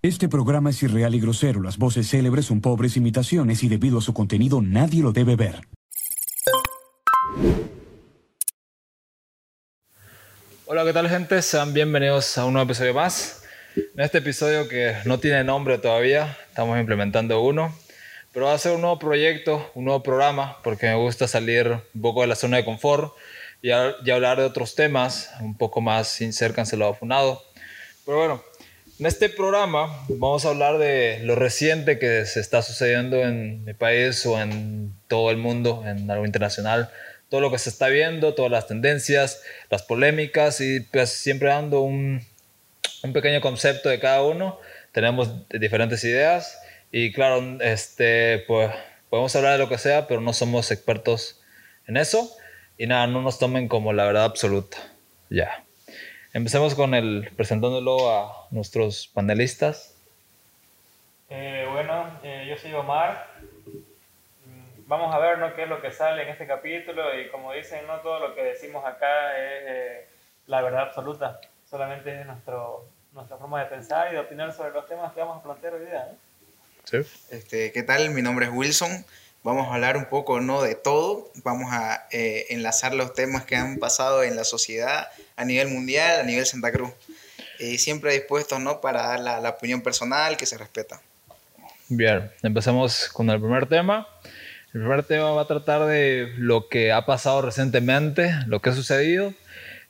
Este programa es irreal y grosero. Las voces célebres son pobres imitaciones y debido a su contenido nadie lo debe ver. Hola, ¿qué tal gente? Sean bienvenidos a un nuevo episodio más. En este episodio que no tiene nombre todavía, estamos implementando uno, pero va a ser un nuevo proyecto, un nuevo programa, porque me gusta salir un poco de la zona de confort y, hablar de otros temas, un poco más sin ser cancelado o funado. Pero bueno, en este programa vamos a hablar de lo reciente que se está sucediendo en mi país o en todo el mundo, en algo internacional, todo lo que se está viendo, todas las tendencias, las polémicas y pues siempre dando un, un pequeño concepto de cada uno. Tenemos diferentes ideas y claro, este, pues podemos hablar de lo que sea, pero no somos expertos en eso y nada, no nos tomen como la verdad absoluta. Ya. Empecemos con el presentándolo a nuestros panelistas. Eh, bueno, eh, yo soy Omar. Vamos a ver ¿no? qué es lo que sale en este capítulo y como dicen, no todo lo que decimos acá es eh, la verdad absoluta, solamente es nuestro, nuestra forma de pensar y de opinar sobre los temas que vamos a plantear hoy día. Sí. Este, ¿Qué tal? Mi nombre es Wilson. Vamos a hablar un poco no de todo, vamos a enlazar los temas que han pasado en la sociedad a nivel mundial, a nivel Santa Cruz. Y siempre dispuestos ¿no? para dar la, la opinión personal que se respeta. Bien, empezamos con el primer tema. El primer tema va a tratar de lo que ha pasado recientemente, lo que ha sucedido.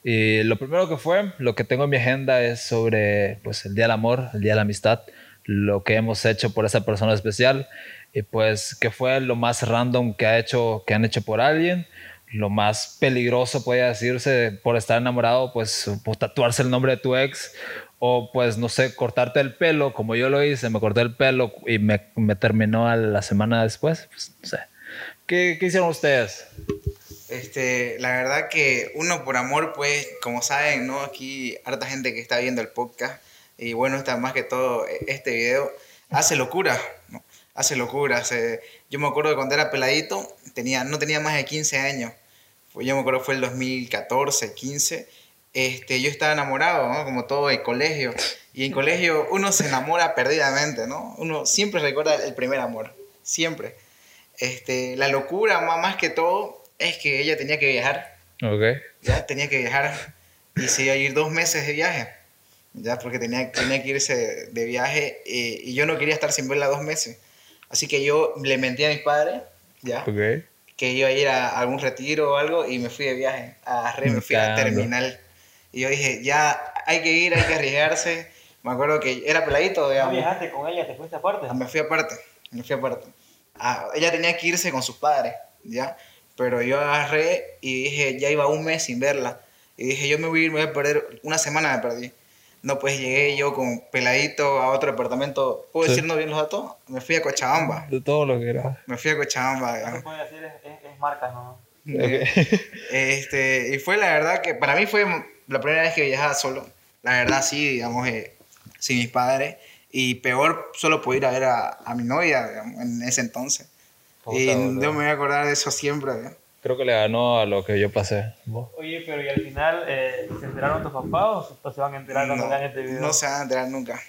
Y lo primero que fue, lo que tengo en mi agenda es sobre pues, el Día del Amor, el Día de la Amistad, lo que hemos hecho por esa persona especial y pues qué fue lo más random que, ha hecho, que han hecho por alguien lo más peligroso puede decirse por estar enamorado, pues, pues, tatuarse el nombre de tu ex o pues no sé, cortarte el pelo, como yo lo hice, me corté el pelo y me, me terminó a la semana después, pues no sé. ¿Qué, ¿Qué, hicieron ustedes? Este, la verdad que uno por amor, pues, como saben, ¿no? Aquí harta gente que está viendo el podcast y bueno, está más que todo este video, hace locura, ¿no? Hace locura, hace... Yo me acuerdo de cuando era peladito, tenía, no tenía más de 15 años, pues yo me acuerdo fue el 2014, 15, este, yo estaba enamorado, ¿no? Como todo el colegio. Y en colegio uno se enamora perdidamente, ¿no? Uno siempre recuerda el primer amor, siempre. Este, la locura, más que todo, es que ella tenía que viajar. Ok. Ya tenía que viajar y se iba a ir dos meses de viaje. Ya, porque tenía, tenía que irse de viaje eh, y yo no quería estar sin verla dos meses. Así que yo le mentí a mis padres, ¿ya? Okay que iba a ir a algún retiro o algo y me fui de viaje a Re, me fui a terminal. Y yo dije, ya hay que ir, hay que arriesgarse. Me acuerdo que era peladito, digamos. ¿No viajaste con ella? ¿Te fuiste aparte? Ah, me fui aparte, me fui aparte. Ah, ella tenía que irse con sus padres, ¿ya? Pero yo agarré y dije, ya iba un mes sin verla. Y dije, yo me voy a ir, me voy a perder, una semana me perdí. No, pues llegué yo con peladito a otro departamento. ¿Puedo decir no bien los datos? Me fui a Cochabamba. De todo lo que era. Me fui a Cochabamba. Lo que puede decir es, es, marca, ¿no? este, y fue la verdad que para mí fue la primera vez que viajaba solo. La verdad, sí, digamos, eh, sin mis padres. Y peor, solo pude ir a ver a, a mi novia digamos, en ese entonces. y yo me voy a acordar de eso siempre. ¿verdad? Creo que le ganó a lo que yo pasé. Oye, pero ¿y al final eh, se enteraron tus papás o se van a enterar cuando no, vean este video? No se van a enterar nunca.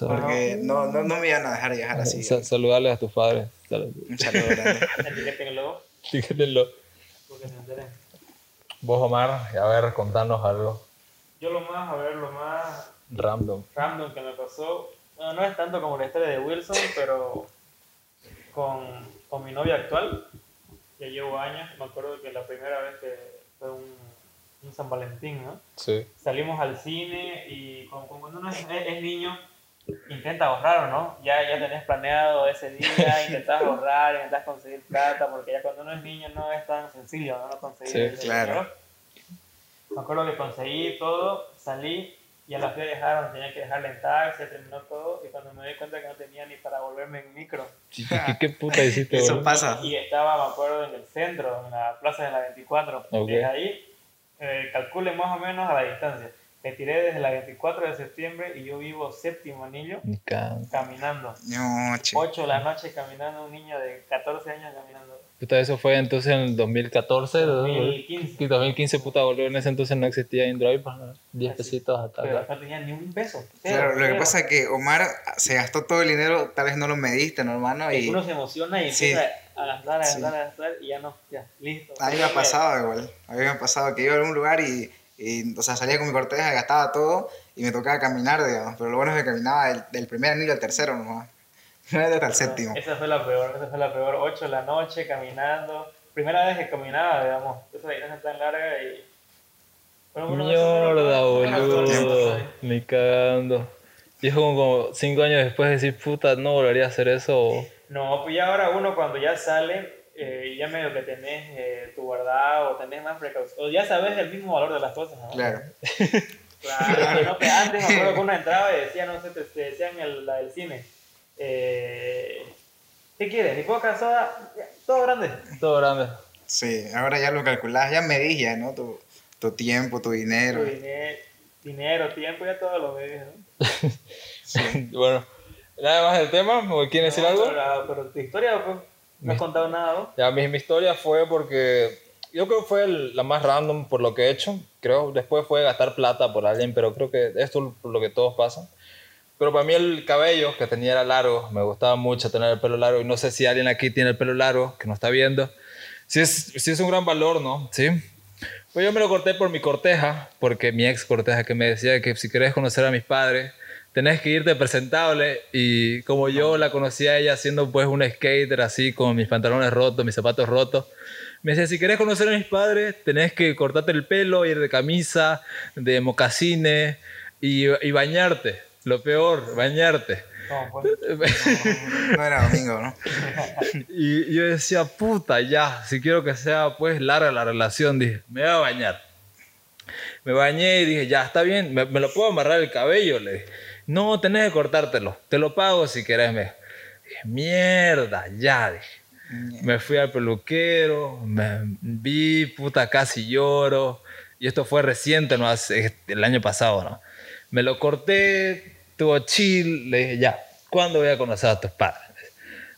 Porque no, no, no me iban a dejar viajar así. Sa saludarles a tus padres. Un saludo grande. Etiquétenlo. Etiquétenlo. Porque se enteren. Vos, Omar, a ver, contanos algo. Yo lo más, a ver, lo más... Random. Random que me pasó. No, no es tanto como la historia de Wilson, pero con, con mi novia actual ya llevo años, me acuerdo que la primera vez que fue un, un San Valentín, ¿no? Sí. Salimos al cine y como, cuando uno es, es, niño, intenta ahorrar, ¿no? Ya, ya tenés planeado ese día, intentas ahorrar, intentas conseguir plata, porque ya cuando uno es niño no es tan sencillo, ¿no? no conseguir sí, claro. Me acuerdo que conseguí todo, salí y a la fui a dejar, tenía que dejarla en taxi, terminó todo, y cuando me di cuenta que no tenía ni para volverme en micro. ¿Qué, qué puta hiciste? Eso pasa. Y estaba, me acuerdo, en el centro, en la plaza de la 24. Okay. Desde ahí, eh, calcule más o menos a la distancia. Me tiré desde la 24 de septiembre y yo vivo séptimo anillo, caminando. No, 8 de la noche caminando, un niño de 14 años caminando. Puta, eso fue entonces en el 2014, 2015. 2015, puta, boludo. En ese entonces no existía InDrive, pues, 10 pesitos hasta Pero acá. no tenía ni un peso. Claro, lo que pasa es que Omar se gastó todo el dinero, tal vez no lo mediste, ¿no, hermano? Y Y uno se emociona y Sí. empieza a gastar, a Sí. gastar, a gastar y ya no, ya, listo. a mí me ha pasado igual. A mí me ha pasado que iba a algún lugar y, y, o sea, salía con mi corteja, gastaba todo y me tocaba caminar, digamos. Pero lo bueno es que caminaba del, del primer anillo al tercero nomás. No era hasta el séptimo. Esa fue la peor, esa fue la peor. 8 de la noche caminando. Primera vez que caminaba, digamos, esa distancia tan larga y. Bueno, bueno, Mierda, boludo. Ni cagando. Y es como, como cinco años después de decir, puta, no volvería a hacer eso. No, pues ya ahora uno cuando ya sale, eh, ya medio que tenés eh, tu guardado o tenés más precaución, o ya sabes el mismo valor de las cosas, ¿no? Claro. Claro, no, que antes me acuerdo que uno entraba y decía, no sé, te, te decían el, la del cine. Eh, ¿Qué quieres? ¿Ni poca soda? Todo grande. Todo grande. Sí, ahora ya lo calculás, ya medís ya, ¿no? Tu, tu tiempo, tu dinero. Tu dine- dinero, tiempo, ya todo lo ves, ¿no? bueno, nada más del tema, ¿o quieren decir No, algo? Pero, tu historia, pues, no has contado nada, ¿no? Ya, mi, mi historia fue porque yo creo que fue el- la más random por lo que he hecho. Creo después fue gastar plata por alguien, pero creo que esto es lo que todos pasan. Pero para mí el cabello que tenía era largo, me gustaba mucho tener el pelo largo y no sé si alguien aquí tiene el pelo largo que no está viendo. Sí es, sí es un gran valor, ¿no? Sí. Pues yo me lo corté por mi corteja, porque mi ex corteja que me decía que si querés conocer a mis padres, tenés que irte presentable y como yo la conocía a ella siendo pues un skater así con mis pantalones rotos, mis zapatos rotos, me decía, si querés conocer a mis padres, tenés que cortarte el pelo, ir de camisa, de mocasines y, y bañarte. Lo peor, bañarte. No, pues, No era domingo, ¿no? Y yo decía, puta, ya, si quiero que sea pues larga la relación, dije, me voy a bañar. Me bañé y dije, ya, está bien, me, me lo puedo amarrar el cabello, le dije. No, tenés que cortártelo, te lo pago si querés. Me dije, mierda, ya, dije. Me fui al peluquero, me vi, puta, casi lloro. Y esto fue reciente, ¿no? Hace- el año pasado, ¿no? Me lo corté, estuvo chill, le dije, ya, ¿cuándo voy a conocer a tus padres?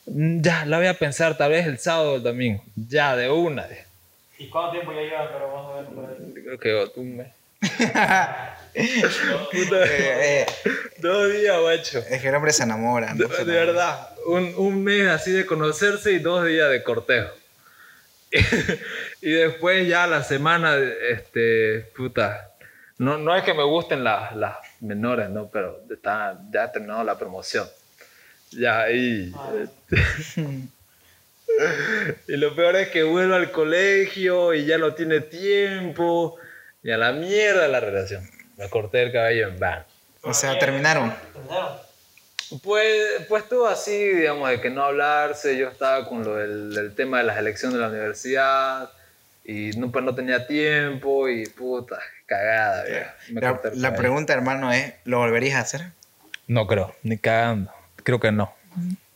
"Mm, Ya, la voy a pensar tal vez el sábado o el domingo. Ya, de una. dije. ¿Y cuánto tiempo ya llevas? Pero vamos a ver. Creo que un mes. Eh, eh, Dos días, macho. es que el hombre se enamora, ¿no? De, de verdad, un, un mes así de conocerse y dos días de cortejo. y después ya la semana, este, puta, no, no es que me gusten las, las menores, ¿no? Pero está, ya ha terminado la promoción. Ya ahí. este, y lo peor es que vuelvo al colegio y ya no tiene tiempo. Y a la mierda la relación. Me corté el cabello en van. O sea, terminaron. Pues, pues estuvo así, digamos, de que no hablarse. Yo estaba con lo del, del tema de las elecciones de la universidad y no, pues no tenía tiempo y puta, cagada. viejo. La, pregunta, hermano, es, ¿lo volverías a hacer? No creo, ni cagando. Creo que no.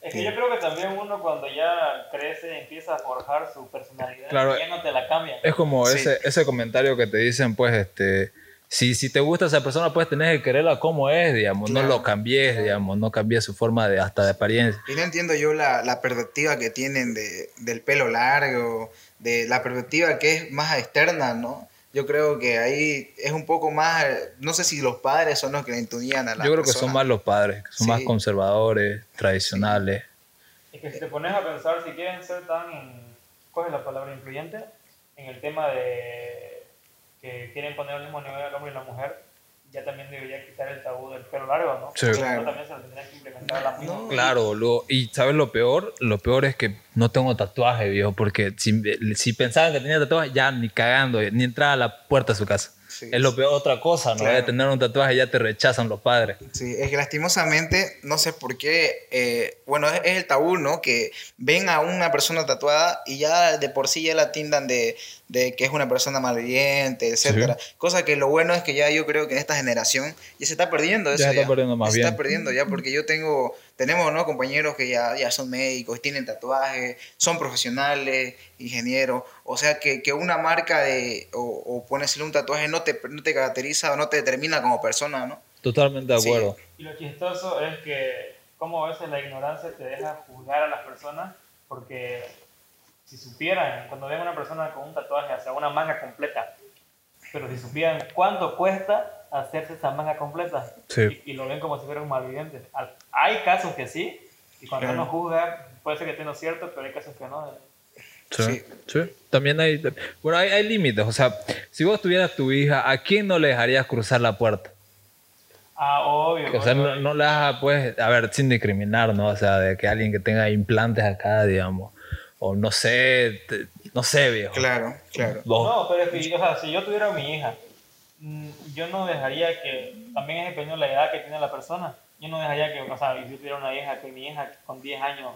Es que yo creo que también uno cuando ya crece empieza a forjar su personalidad Claro. y ya no te la cambia. Es como Sí. ese, ese comentario que te dicen, pues, este, si, si te gusta esa persona, pues tenés que quererla como es, digamos, no Claro. lo cambies, digamos, no cambies su forma de hasta de apariencia. Y no entiendo yo la, la perspectiva que tienen de, del pelo largo, de la perspectiva que es más externa, ¿no? Yo creo que ahí es un poco más, no sé si los padres son los que le intuían a la Yo creo que persona. son más los padres, que son Sí. más conservadores, tradicionales. Es que si te pones a pensar, si quieren ser tan, ¿cuál es la palabra influyente? En el tema de que quieren poner al mismo nivel al hombre y la mujer, ya también debería quitar el tabú del pelo largo, ¿no? Sí. Claro. eso también se lo tendría que implementar a la misma. No. Claro. Y ¿sabes lo peor? Lo peor es que no tengo tatuaje, viejo, porque si, si pensaban que tenía tatuaje, ya ni cagando, ni entraba a la puerta de su casa. Sí. Es lo peor, otra cosa, ¿no? Claro. De tener un tatuaje ya te rechazan los padres. Sí, es que lastimosamente, no sé por qué, eh, bueno, es, es el tabú, ¿no? Que ven a una persona tatuada y ya de por sí ya la tindan de, de que es una persona malviviente, etcétera. Cosa que lo bueno es que ya yo creo que en esta generación ya se está perdiendo eso. Ya se está perdiendo más se bien. está perdiendo ya porque yo tengo, tenemos, ¿no? Compañeros que ya, ya son médicos, tienen tatuajes, son profesionales, ingenieros. O sea, que, que una marca de, o, o ponérsele un tatuaje no te, no te caracteriza o no te determina como persona, ¿no? Totalmente de Sí. acuerdo. Y lo chistoso es que como a veces la ignorancia te deja juzgar a las personas porque si supieran, cuando ven a una persona con un tatuaje, o sea, una manga completa, pero si supieran cuánto cuesta hacerse esa manga completa Sí. y, y lo ven como si fuera un malvidente. Al- Hay casos que sí, y cuando uno juzga, puede ser que tenga cierto, pero hay casos que no. Sí, Sí. sí. También hay, bueno, hay, hay límites. O sea, si vos tuvieras tu hija, ¿a quién no le dejarías cruzar la puerta? Ah, obvio. O sea, obvio. no, no le vas a, pues, a ver, sin discriminar, ¿no? O sea, de que alguien que tenga implantes acá, digamos. O no sé, te- no sé, viejo. Claro, claro. Vos- No, pero es que, o sea, si yo tuviera a mi hija, yo no dejaría que, también es dependiendo de la edad que tiene la persona, yo no dejaría que, o sea, si yo tuviera una hija, que mi hija con 10 años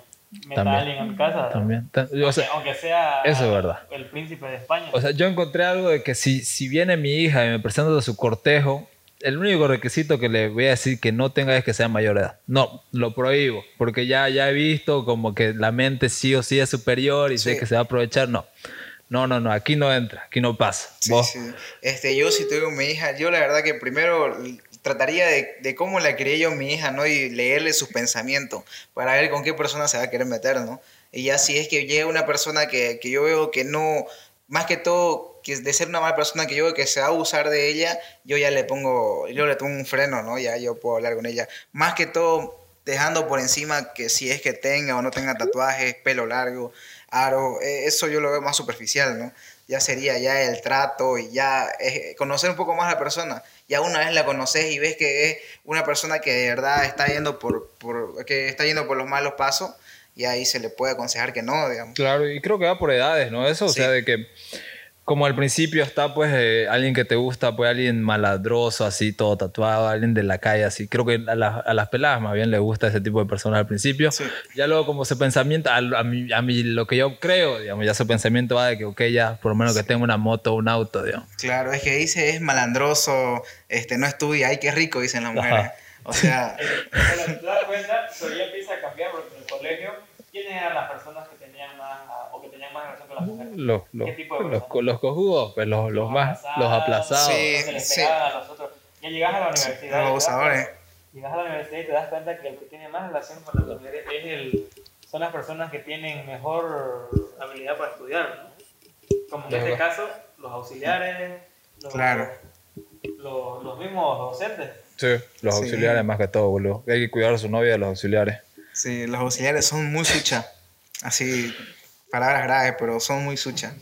meta También. a alguien a mi casa, También. Ta- O sea, aunque, aunque sea eso es verdad. el príncipe de España. O sea, yo encontré algo de que si, si viene mi hija y me presenta su cortejo, el único requisito que le voy a decir que no tenga es que sea mayor de edad. No, lo prohíbo, porque ya, ya he visto como que la mente sí o sí es superior y sé Sí. que se va a aprovechar. No, no, no, no, aquí no entra, aquí no pasa. Sí, Vos, sí. Este, yo si tuve mi hija, yo la verdad que primero trataría de, de cómo la crié yo mi hija, ¿no? Y leerle sus pensamientos para ver con qué persona se va a querer meter, ¿no? Y ya si es que llega una persona que, que yo veo que no, más que todo, que de ser una mala persona que yo veo que se va a abusar de ella, yo ya le pongo, yo le pongo un freno, ¿no? Ya yo puedo hablar con ella. Más que todo, dejando por encima que si es que tenga o no tenga tatuajes, pelo largo, aro, eh, eso yo lo veo más superficial, ¿no? Ya sería ya el trato y ya eh, conocer un poco más a la persona. Ya una vez la conoces y ves que es una persona que de verdad está yendo por, por que está yendo por los malos pasos, y ahí se le puede aconsejar que no, digamos. Claro, y creo que va por edades, ¿no? Eso, o sea, de que como al principio está pues eh, alguien que te gusta, pues alguien maladroso, así, todo tatuado, alguien de la calle, así. Creo que a, las- a las peladas más bien les gusta ese tipo de personas al principio. Sí. Ya luego como ese pensamiento, a, a mí, a mí lo que yo creo, digamos, ya su pensamiento va de que, ok, ya por lo menos que tenga una moto o un auto, digamos. Claro, es que dice es malandroso, este, no estudia, ay, qué rico, dicen las mujeres. Ajá. O sea, Pero si te das cuenta, eso ya empieza a cambiar porque en el colegio, ¿quiénes eran las personas que tenían más, o que tenían más relación con las mujeres? Los, los, ¿Qué tipo de los, los cojudos, pues los, los más, los aplazados. Sí. los que les sí. a los otros. Ya llegas a la universidad. los abusadores. Llegas a la universidad y te das cuenta que el que tiene más relación con las mujeres es el, son las personas que tienen mejor habilidad para estudiar. ¿no? Como en este caso, los auxiliares, los, Claro. los, los mismos docentes. Sí, los Sí. auxiliares más que todo, boludo. Hay que cuidar a su novia de los auxiliares. sí, los auxiliares son muy sucha. Así, palabras graves, pero son muy sucha.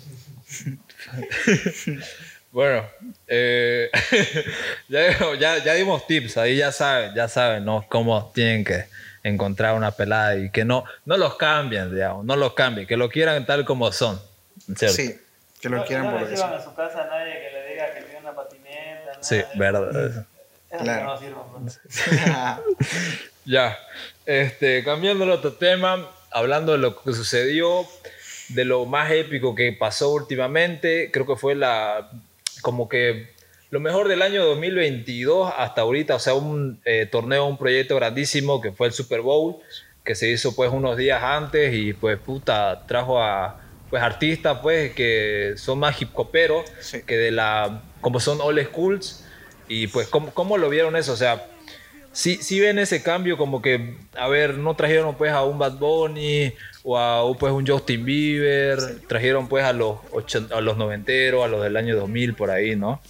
Bueno, eh, ya, ya, ya dimos tips, ahí ya saben, ya saben, ¿no? Cómo tienen que encontrar una pelada y que no, no los cambien, digamos, no los cambien, que lo quieran tal como son, ¿cierto? Sí, que lo no, quieran no por reciban son. en su casa a nadie que le diga que tiene una patineta. nada Sí, de eso. verdad. Claro. no. Ya, este, cambiando el otro tema, hablando de lo que sucedió, de lo más épico que pasó últimamente, creo que fue la, como que lo mejor del año 2022 hasta ahorita, o sea, un eh, torneo, un proyecto grandísimo que fue el Super Bowl, que se hizo pues unos días antes y pues puta, trajo a pues artistas pues que son más hip hoperos Sí. que de la, como son old schools y pues ¿cómo, cómo lo vieron eso? O sea, sí, sí ven ese cambio como que, a ver, no trajeron pues a un Bad Bunny o a un, pues un Justin Bieber, trajeron pues a los, ocho- a los noventeros, a los del año 2000 por ahí, ¿no?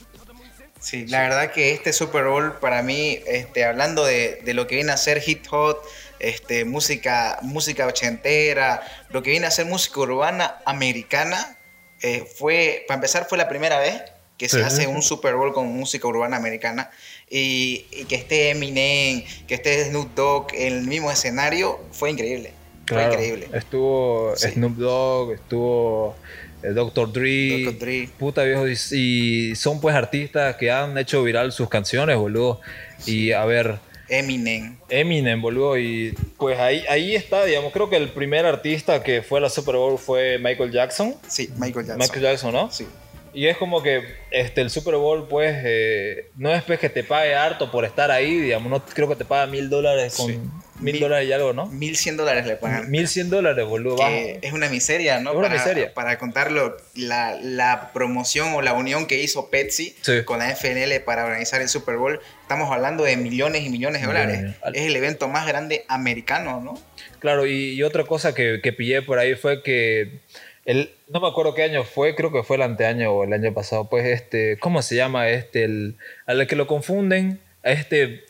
Sí, la verdad que este Super Bowl para mí, este, hablando de, de lo que viene a ser hit hot, este, música, música ochentera, lo que viene a ser música urbana americana, eh, fue, para empezar, fue la primera vez que se Sí. hace un Super Bowl con música urbana americana y, y que esté Eminem, que esté Snoop Dogg en el mismo escenario, fue increíble. Fue Claro, increíble. Estuvo Sí. Snoop Dogg, estuvo eh, Dr. Dre. Dr. Dre. Puta viejo, y, y son pues artistas que han hecho viral sus canciones, boludo. Y a ver, Eminem. Eminem, boludo. Y pues ahí, ahí está, digamos, creo que el primer artista que fue a la Super Bowl fue Michael Jackson. Sí, Michael Jackson. Michael Jackson, ¿no? Sí. Y es como que este, el Super Bowl, pues, eh, no es pues que te pague harto por estar ahí, digamos, no creo que te paga mil dólares con Sí. Mil Mil- dólares y algo, ¿no? 1100 dólares le pagan. Mil cien dólares, boludo. que es una miseria, ¿no? Es una para, miseria. Para contarlo, la, la promoción o la unión que hizo Pepsi Sí. con la FNL para organizar el Super Bowl, estamos hablando de millones y millones de dólares. Es el evento más grande americano, ¿no? Claro, y, y otra cosa que, que pillé por ahí fue que el, no me acuerdo qué año fue, creo que fue el anteaño o el año pasado, pues este, ¿cómo se llama este? El, al que lo confunden, a este,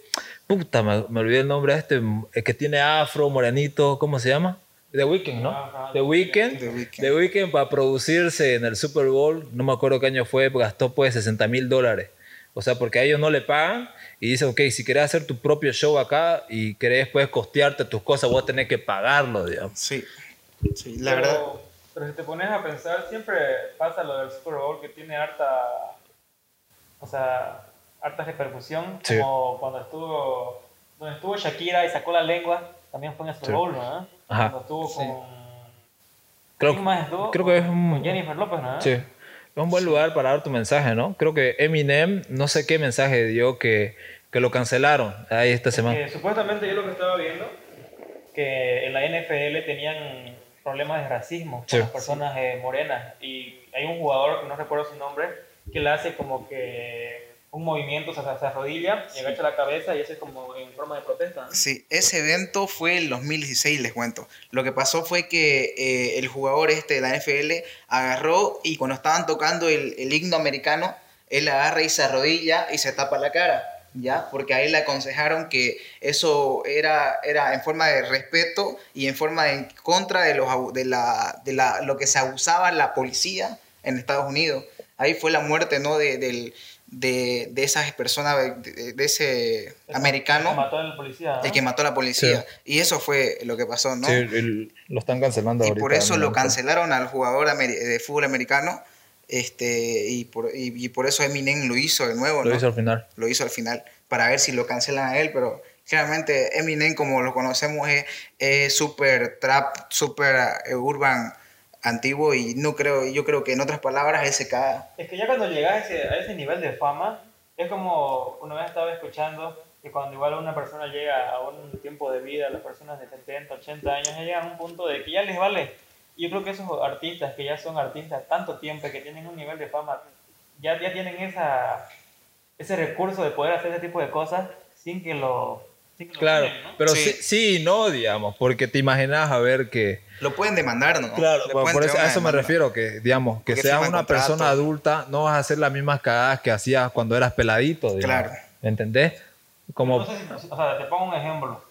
puta, me, me olvidé el nombre, a este, el que tiene afro, morenito, ¿cómo se llama? The Weeknd, ¿no? Ajá, The Weeknd. The Weeknd. The Weeknd para producirse en el Super Bowl, no me acuerdo qué año fue, gastó pues 60 mil dólares. O sea, porque a ellos no le pagan y dicen, ok, si querés hacer tu propio show acá y querés pues costearte tus cosas, vos tenés que pagarlo, digamos. Sí, sí, la pero, verdad. Pero si te pones a pensar, siempre pasa lo del Super Bowl que tiene harta. O sea, harta repercusión. Sí. Como cuando estuvo. Donde estuvo Shakira y sacó la lengua, también fue en el Super Sí. Bowl, ¿no? Ajá. Cuando estuvo Sí. con. Creo, ¿Quién más estuvo? creo que es un, Con Jennifer López, ¿no? sí, es un buen lugar para dar tu mensaje, ¿no? Creo que Eminem, no sé qué mensaje dio que, que lo cancelaron ahí esta semana. Que supuestamente yo lo que estaba viendo, que en la NFL tenían problemas de racismo con Sí. las personas eh, morenas. Y hay un jugador, que no recuerdo su nombre, que le hace como que un movimiento, sea, se arrodilla y agacha la cabeza y hace como en forma de protesta. ¿no? Sí, ese evento fue el 2016, les cuento. Lo que pasó fue que eh, el jugador este de la NFL agarró y cuando estaban tocando el, el himno americano, él agarra y se arrodilla y se tapa la cara, ¿ya? Porque ahí le aconsejaron que eso era, era en forma de respeto y en forma de en contra de, los, de, la, de la, lo que se abusaba la policía en Estados Unidos. Ahí fue la muerte, ¿no? De, del, de, de esas personas, de, de- ese americano. Que mató al policía. ¿no? El que mató a la policía. Y eso fue lo que pasó, ¿no? Sí, el- lo están cancelando y ahorita. por eso lo cancelaron al jugador de fútbol americano. Este, y, por, y, y por eso Eminem lo hizo de nuevo, Lo ¿no? hizo al final. Lo hizo al final, para ver si lo cancelan a él, pero claramente Eminem, como lo conocemos, es es súper trap, súper eh, urban antiguo y no creo, yo creo que en otras palabras él se caga. Es que ya cuando llegas a ese, a ese nivel de fama, es como una vez estaba escuchando que cuando igual una persona llega a un tiempo de vida, las personas de 70, 80 años, llegan a un punto de que ya les vale. Yo creo que esos artistas que ya son artistas tanto tiempo, que tienen un nivel de fama, ya, ya tienen esa, ese recurso de poder hacer ese tipo de cosas sin que lo... Claro, tienen, ¿no? pero Sí. sí. no, digamos, porque te imaginas a ver que... Lo pueden demandar, ¿no? Claro, por, eso, a eso me refiero, que digamos, que Porque seas una contrato. persona adulta, no vas a hacer las mismas cagadas que hacías cuando eras peladito, digamos. Claro. ¿Me entendés? Como, No sé si- o sea, te pongo un ejemplo.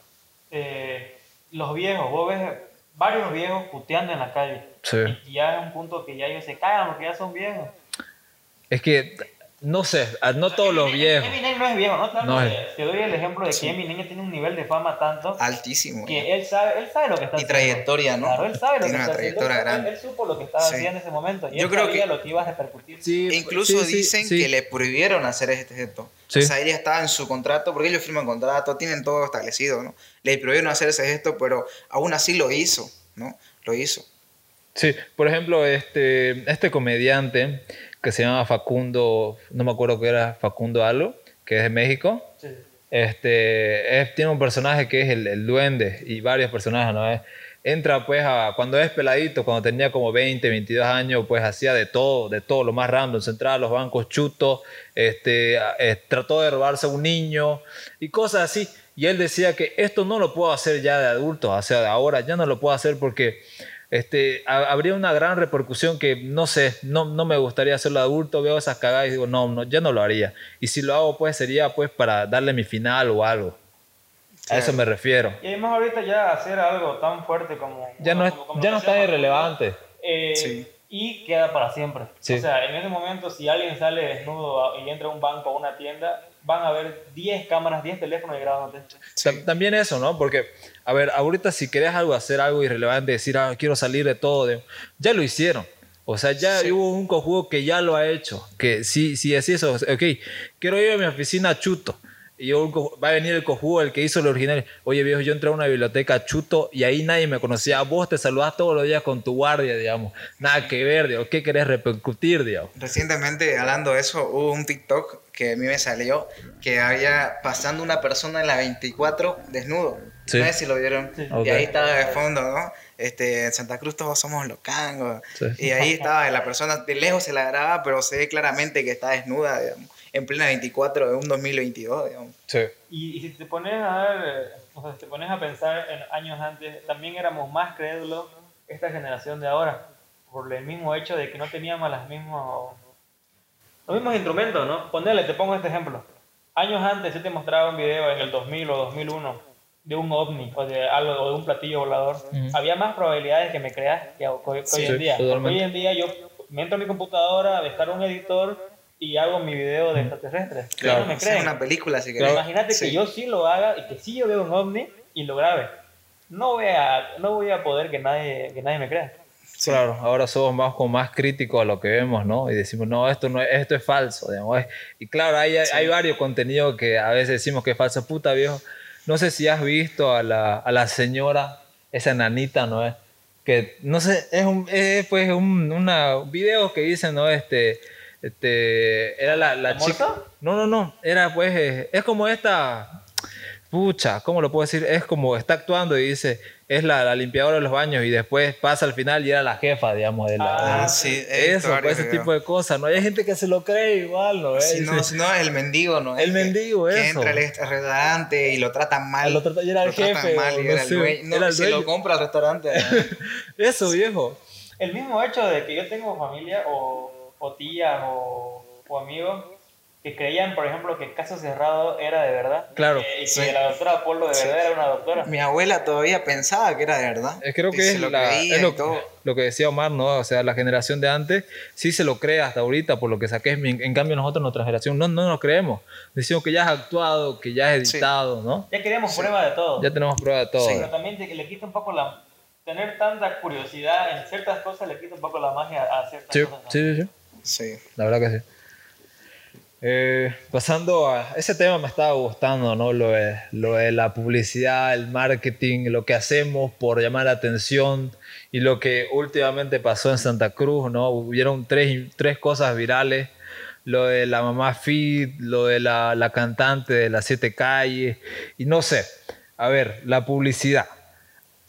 Eh, los viejos, vos ves varios viejos puteando en la calle. Sí. Y ya es un punto que ya ellos se cagan porque ya son viejos. es que, no sé, no todos los Eminem- viejos. Eminem no es viejo, ¿no? Es. te doy el ejemplo de que Eminem tiene un nivel de fama tanto Altísimo. que él sabe, él sabe lo que está Y haciendo. trayectoria, ¿no? Claro, él sabe lo Tiene que una está haciendo. trayectoria Él- grande. Él, supo lo que estaba Sí. haciendo en ese momento. Y Yo él creo sabía que- lo que iba a repercutir. Sí, Incluso sí, sí, dicen sí. que le prohibieron hacer este gesto. Sí. O sea, ella estaba en su contrato, porque ellos firman contrato, tienen todo establecido, ¿no? Le prohibieron hacer ese gesto, pero aún así lo hizo, ¿no? Lo hizo. Sí, por ejemplo, este, este comediante que se llama Facundo, no me acuerdo que era Facundo algo, que es de México. Sí. Este, es- tiene un personaje que es el, el duende y varios personajes, ¿no? Es- entra pues a, cuando es peladito, cuando tenía como 20, 22 años, pues hacía de todo, de todo, lo más random, se entraba a los bancos chutos, este, eh, trató de robarse a un niño y cosas así. Y él decía que esto no lo puedo hacer ya de adulto, o sea, de ahora ya no lo puedo hacer porque este, ha- habría una gran repercusión que no sé, no, no me gustaría hacerlo de adulto, veo esas cagadas y digo, no, no, ya no lo haría. Y si lo hago, pues sería pues para darle mi final o algo. A eso me refiero. Y además ahorita ya hacer algo tan fuerte como... Ya no es, como- como ya no está llama- irrelevante. Eh, Sí. Y queda para siempre. Sí. O sea, en ese momento, si alguien sale desnudo a- y entra a un banco o una tienda, van a haber 10 cámaras, 10 teléfonos grabándote. Tam- También eso, ¿no? Porque, a ver, ahorita si querés algo, hacer algo irrelevante, decir, ah, quiero salir de todo, de- ya lo hicieron. O sea, ya Sí. hubo un cojudo que ya lo ha hecho. Que sí, sí es eso. Ok, quiero ir a mi oficina chuto. Y yo, un va a venir el cojudo, el que hizo el original. Oye, viejo, yo entré a una biblioteca chuto y ahí nadie me conocía. Vos te saludás todos los días con tu guardia, digamos. Nada que ver, digamos. ¿Qué querés repercutir, digamos? Recientemente, hablando de eso, hubo un TikTok que a mí me salió que había pasando una persona en la 24 desnudo. Sí. No sé si lo vieron. Sí. Y ahí estaba de fondo, ¿no? Este, en Santa Cruz todos somos locangos. Sí. Y ahí estaba la persona, de lejos se la graba, pero se ve claramente que está desnuda, digamos, en plena 24 de un 2022, digamos. Sí. Y, y si te pones a ver, eh, o sea, si te pones a pensar en años antes, también éramos más crédulos esta generación de ahora. por el mismo hecho de que no teníamos las mismos, los mismos instrumentos, ¿no? Ponele, te pongo este ejemplo. Años antes yo te mostraba un video en el 2000 o 2001 de un ovni o de algo o de un platillo volador. Había más probabilidades que me creas que, hoy en día. Hoy en día yo me entro a mi computadora, descargo un editor y hago mi video de extraterrestres. Claro, no me creen. una película si querés. Imagínate que yo sí lo haga y que sí yo veo un ovni y lo grabe. No voy a, no voy a poder que nadie, que nadie me crea. Claro, ahora somos más, como más críticos a lo que vemos, ¿no? Y decimos, no, esto, no, esto es falso. Digamos. Y claro, hay, hay varios contenidos que a veces decimos que es falso. Puta, viejo. No sé si has visto a la, a la señora, esa nanita, ¿no? es Que, no sé, es un, es, pues un una, video que dicen, ¿no? Este, este, era la, la chica. No, no, no. Era pues, eh, es como esta pucha, ¿cómo lo puedo decir? Es como está actuando y dice, es la, limpiadora de los baños y después pasa al final y era la jefa, digamos, de la... Ah, sí. Eso, pues, ese tipo de cosas, ¿no? Hay gente que se lo cree igual, ¿no? Si no, si no, el mendigo, ¿no? El mendigo, eso. Que entra el restaurante y lo tratan mal. Lo trata, y era el jefe. Mal, y era, el dueño. No, si lo compra al restaurante. eso, viejo. El mismo hecho de que yo tengo familia o, o tías o, o amigos que creían, por ejemplo, que el caso cerrado era de verdad. Claro. Y que, la doctora Apolo de verdad era una doctora. Mi abuela todavía pensaba que era de verdad. Creo que es, lo, lo, que decía Omar, ¿no? O sea, la generación de antes sí se lo cree hasta ahorita, por lo que saqué. En, cambio, nosotros, nuestra generación, no, no nos creemos. Decimos que ya has actuado, que ya has editado, ¿no? Ya queremos prueba de todo. Ya tenemos prueba de todo. Pero también le quita un poco la... Tener tanta curiosidad en ciertas cosas le quita un poco la magia a ciertas cosas. Sí, sí, sí. Sí. La verdad que sí. Eh, pasando a ese tema me estaba gustando, ¿no? Lo de, lo de la publicidad, el marketing, lo que hacemos por llamar la atención y lo que últimamente pasó en Santa Cruz, ¿no? Hubieron tres, tres cosas virales, lo de la mamá Fit, lo de la, la cantante de las siete calles y no sé, a ver, la publicidad.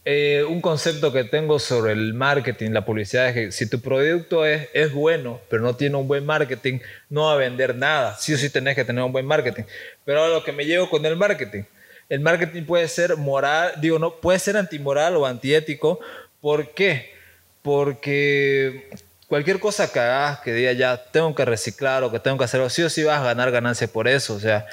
Eh, un concepto que tengo sobre el marketing, la publicidad, es que si tu producto es, es bueno, pero no tiene un buen marketing, no va a vender nada. Sí o sí tenés que tener un buen marketing. Pero ahora lo que me llevo con el marketing, el marketing puede ser moral, digo, no, puede ser antimoral o antiético. ¿Por qué? Porque cualquier cosa que hagas, que diga ya tengo que reciclar o que tengo que hacerlo, sí o sí vas a ganar ganancia por eso. O sea,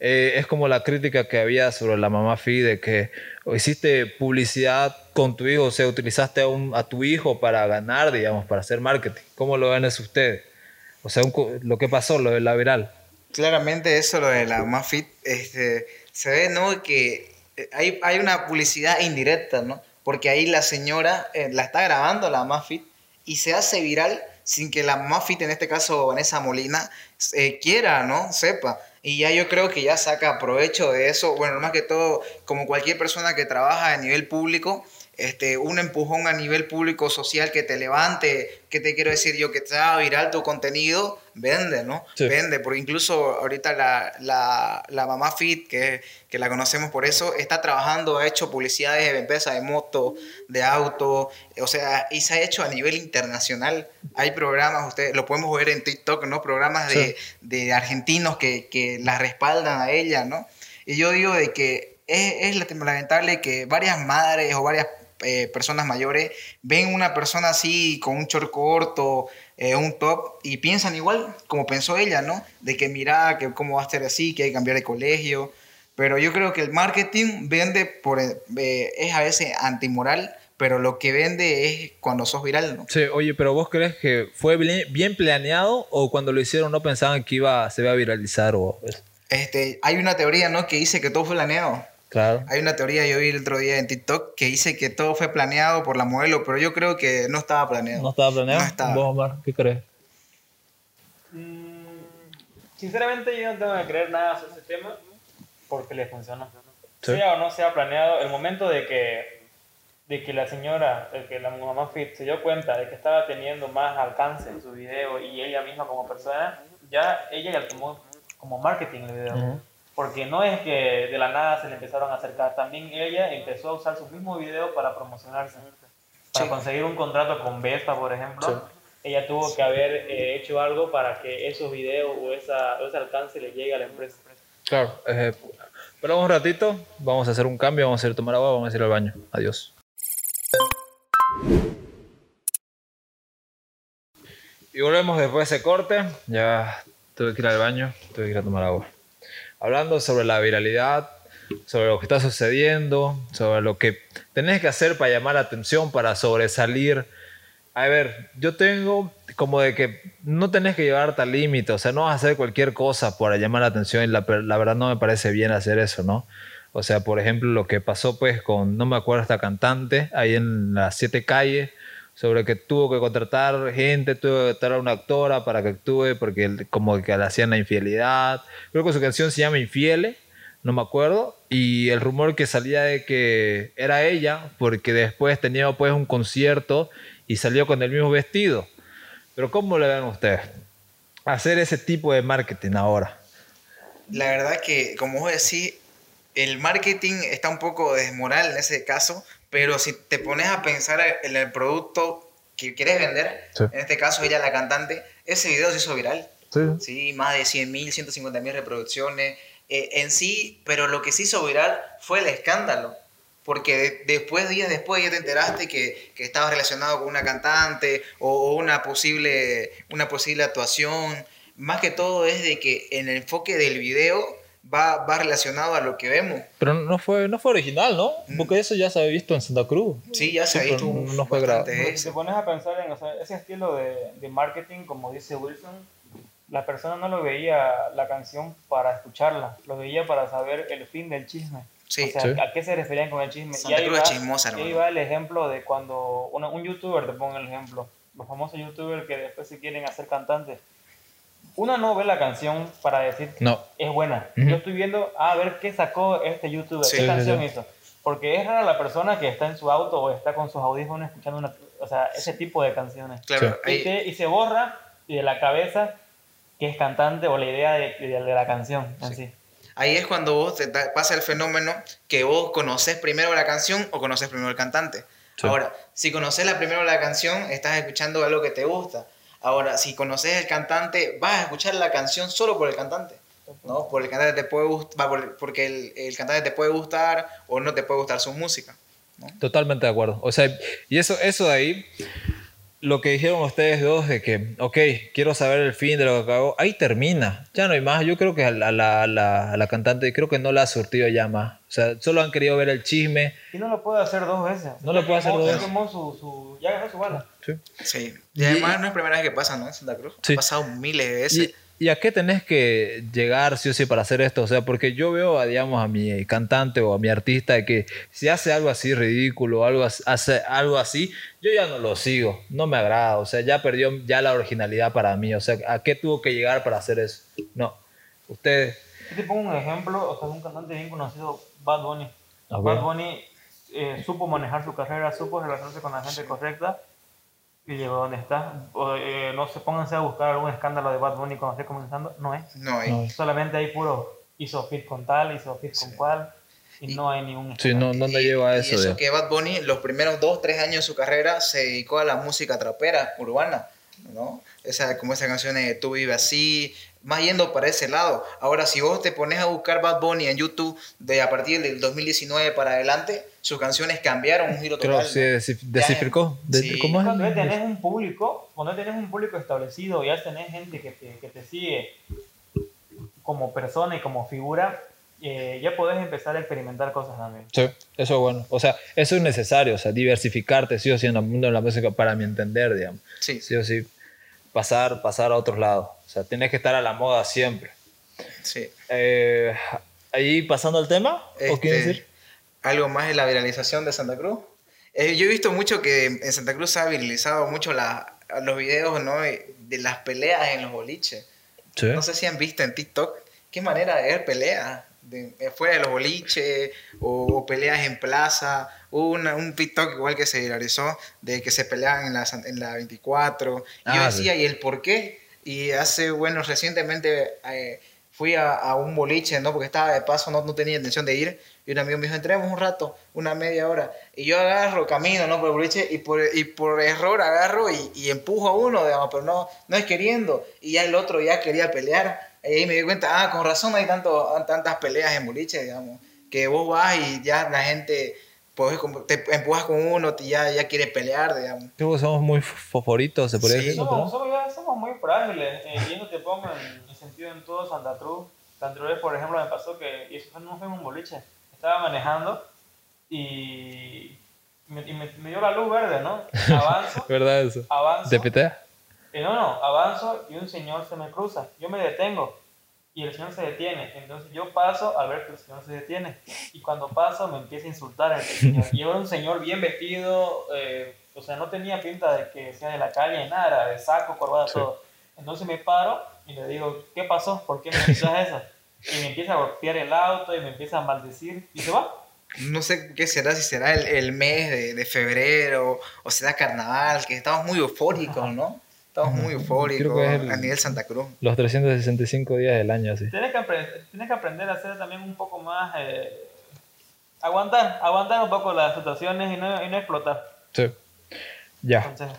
eh, es como la crítica que había sobre la mamá Fi de que hiciste publicidad con tu hijo, o sea, utilizaste a, un, tu hijo para ganar, digamos, para hacer marketing. ¿Cómo lo ven eso ustedes? O sea, lo que pasó, lo de la viral. Claramente eso, lo de la mamá Fit, este, se ve, ¿no? Que hay, hay una publicidad indirecta, ¿no? Porque ahí la señora eh, la está grabando, la mamá Fit, y se hace viral sin que la mamá Fit, en este caso Vanessa Molina, eh, quiera, ¿no? Sepa. Y ya yo creo que ya saca provecho de eso. Bueno, más que todo, como cualquier persona que trabaja a nivel público, este, un empujón a nivel público social que te levante, que te quiero decir yo, que te haga viral tu contenido, vende, ¿no? Vende, porque incluso ahorita la, la, la mamá Fit, que, que, la conocemos por eso, está trabajando, ha hecho publicidades de empresas de moto, de auto, o sea, y se ha hecho a nivel internacional. Hay programas, ustedes lo podemos ver en TikTok, ¿no? Programas de, de argentinos que, que la respaldan a ella, ¿no? Y yo digo de que es, es lamentable que varias madres o varias eh, personas mayores ven una persona así con un short corto, eh, un top y piensan igual como pensó ella, ¿no? De que mira, que cómo va a ser así, que hay que cambiar de colegio. Pero yo creo que el marketing vende por, eh, es a veces antimoral, pero lo que vende es cuando sos viral, ¿no? Sí, oye, pero vos crees que fue bien planeado o cuando lo hicieron no pensaban que iba, se iba a viralizar o Este, hay una teoría, ¿no? Que dice que todo fue planeado. Claro. Hay una teoría, yo vi el otro día en TikTok, que dice que todo fue planeado por la modelo, pero yo creo que no estaba planeado. ¿No estaba planeado? ¿Vos, Omar, qué crees? Mm, sinceramente, yo no tengo que creer nada sobre ese tema porque le funcionó. Sea o no sea planeado, el momento de que, de que la señora, de que la mamá Fit se dio cuenta de que estaba teniendo más alcance en su video y ella misma como persona, ya ella ya tomó como marketing el video porque no es que de la nada se le empezaron a acercar, también ella empezó a usar su mismo video para promocionarse, para conseguir un contrato con Vespa, por ejemplo. Ella tuvo que haber eh, hecho algo para que esos videos o, esa, ese alcance le llegue a la empresa. Claro. Eh, esperamos un ratito, vamos a hacer un cambio, vamos a ir a tomar agua, vamos a ir al baño. Adiós. Y volvemos después de ese corte. Ya tuve que ir al baño, tuve que ir a tomar agua. Hablando sobre la viralidad, sobre lo que está sucediendo, sobre lo que tenés que hacer para llamar la atención, para sobresalir. A ver, yo tengo como de que no tenés que llevarte al límite, o sea, no vas a hacer cualquier cosa para llamar la atención y la, la verdad no me parece bien hacer eso, ¿no? O sea, por ejemplo, lo que pasó pues con, no me acuerdo, esta cantante ahí en las siete calles, sobre que tuvo que contratar gente, tuvo que contratar a una actora para que actúe porque como que le hacían la infidelidad. Creo que su canción se llama Infiele, no me acuerdo. Y el rumor que salía de que era ella porque después tenía pues un concierto y salió con el mismo vestido. Pero ¿cómo le ven ustedes? Hacer ese tipo de marketing ahora. La verdad que, como vos decís, el marketing está un poco desmoral en ese caso, pero si te pones a pensar en el producto que quieres vender, en este caso ella la cantante, ese video se hizo viral. Sí. sí más de 100 mil, 150 mil reproducciones eh, en sí, pero lo que se hizo viral fue el escándalo. Porque después, días después, ya te enteraste que, que estaba relacionado con una cantante o, una, posible, una posible actuación. Más que todo es de que en el enfoque del video va, va relacionado a lo que vemos. Pero no fue, no fue original, ¿no? Mm. Porque eso ya se había visto en Santa Cruz. Sí, ya se ha visto. No, fue grabado. Si te pones a pensar en ese estilo de, de, marketing, como dice Wilson, la persona no lo veía la canción para escucharla, lo veía para saber el fin del chisme. Sí, o sea, ¿a qué se referían con el chisme? Santa y ahí va, chismosa, ahí va el ejemplo de cuando un youtuber, te pongo el ejemplo, los famosos youtubers que después se quieren hacer cantantes uno no ve la canción para decir no. es buena. Yo estoy viendo a ver qué sacó este youtuber, qué canción hizo. Porque es rara la persona que está en su auto o está con sus audífonos escuchando una, o sea, ese tipo de canciones. Claro, y, se borra de la cabeza que es cantante o la idea de, de, la canción en sí. Ahí es cuando vos te pasa el fenómeno que vos conoces primero la canción o conoces primero el cantante. Ahora, si conoces la primero la canción, estás escuchando algo que te gusta. Ahora, si conoces el cantante, vas a escuchar la canción solo por el cantante. ¿no? Por el cantante te puede porque el, el, cantante te puede gustar o no te puede gustar su música. Totalmente de acuerdo. O sea, y eso, eso de ahí lo que dijeron ustedes dos de que, ok, quiero saber el fin de lo que acabó, ahí termina, ya no hay más. Yo creo que a la, la, la, cantante, creo que no la ha surtido ya más. O sea, solo han querido ver el chisme. Y no lo puede hacer dos veces. No lo puede hacer dos veces. Su, su, ya agarró su bala. Sí. sí. Y además no es la primera vez que pasa, ¿no? En Santa Cruz. Ha pasado miles de veces. ¿Y a qué tenés que llegar sí o sí para hacer esto? O sea, porque yo veo, a, digamos, a mi cantante o a mi artista que si hace algo así ridículo, algo, hace algo así, yo ya no lo sigo, no me agrada, o sea, ya perdió ya la originalidad para mí, o sea, ¿a qué tuvo que llegar para hacer eso? No, ustedes... Yo te pongo un ejemplo, o sea, un cantante bien conocido, Bad Bunny. Bad Bunny eh, supo manejar su carrera, supo relacionarse con la gente correcta y llegó donde está. Eh, no se pónganse a buscar algún escándalo de Bad Bunny cuando esté comenzando, no es. No hay. Solamente hay puro hizo fit con tal, hizo fit con cual. Y, no hay ningún. Sí, no, no le lleva a eso. Y eso que Bad Bunny, los primeros dos, tres años de su carrera, se dedicó a la música trapera, urbana, ¿no? Esa, como esa canción de Tú vives así, más yendo para ese lado. Ahora, si vos te pones a buscar Bad Bunny en YouTube de a partir del 2019 para adelante, sus canciones cambiaron un giro total. Creo se descifró. Sí. ¿Cómo es? Cuando tenés un público, cuando tenés un público establecido, ya tenés gente que te, que te sigue como persona y como figura, eh, ya podés empezar a experimentar cosas también. Sí, eso es bueno. O sea, eso es necesario, o sea, diversificarte, sí o sí, en el mundo de la música, para mi entender, digamos. Sí. Sí o sí, pasar, pasar a otros lados. O sea, tienes que estar a la moda siempre. Sí. Eh, ahí pasando al tema, ¿o qué este, decir? algo más de la viralización de Santa Cruz. Eh, yo he visto mucho que en Santa Cruz se ha viralizado mucho la, los videos ¿no? de, las peleas en los boliches. No sé si han visto en TikTok qué manera de ver peleas de, fuera de los boliches o, peleas en plaza. Hubo un TikTok igual que se viralizó de que se peleaban en la, en la 24. y yo ah, decía, ¿y el por qué? Y hace, bueno, recientemente eh, fui a, a, un boliche, ¿no? Porque estaba de paso, no, no tenía intención de ir y un amigo me dijo, entremos un rato, una media hora. Y yo agarro, camino, ¿no? Por el boliche y por, y por error agarro y, y, empujo a uno, digamos, pero no, no es queriendo. Y ya el otro ya quería pelear. Y ahí me di cuenta, ah, con razón hay tanto, tantas peleas en boliche, digamos, que vos vas y ya la gente com- te empujas con uno, te- ya, ya quieres pelear, digamos. Somos muy fosforitos, se podría Sí. decir. ¿no? Somos, somos, ya somos muy frágiles. Eh, y eso te pongo en el sentido en todo Santa Cruz. Santa Cruz, por ejemplo, me pasó que, y eso fue- no fue en un boliche, estaba manejando y me, y me- me dio la luz verde, ¿no? Avanzo, ¿Verdad eso? avanzo. ¿Te pitea? Eh, no, no, avanzo y un señor se me cruza. Yo me detengo y el señor se detiene. Entonces yo paso al ver que el señor se detiene. Y cuando paso me empieza a insultar el señor. Y era un señor bien vestido, eh, o sea, no tenía pinta de que sea de la calle, nada, de saco, corbata, Sí. todo. Entonces me paro y le digo, ¿qué pasó? ¿Por qué me dices eso? Y me empieza a golpear el auto y me empieza a maldecir y se va. No sé qué será, si será el, el mes de, de febrero o será carnaval, que estamos muy eufóricos, ¿no? Estamos muy eufóricos a nivel Santa Cruz. Los 365 días del año, sí. Tienes que, apre- tienes que aprender a ser también un poco más... eh, aguantar, aguantar un poco las situaciones y no, y no explotar. Sí. Ya. Consejo.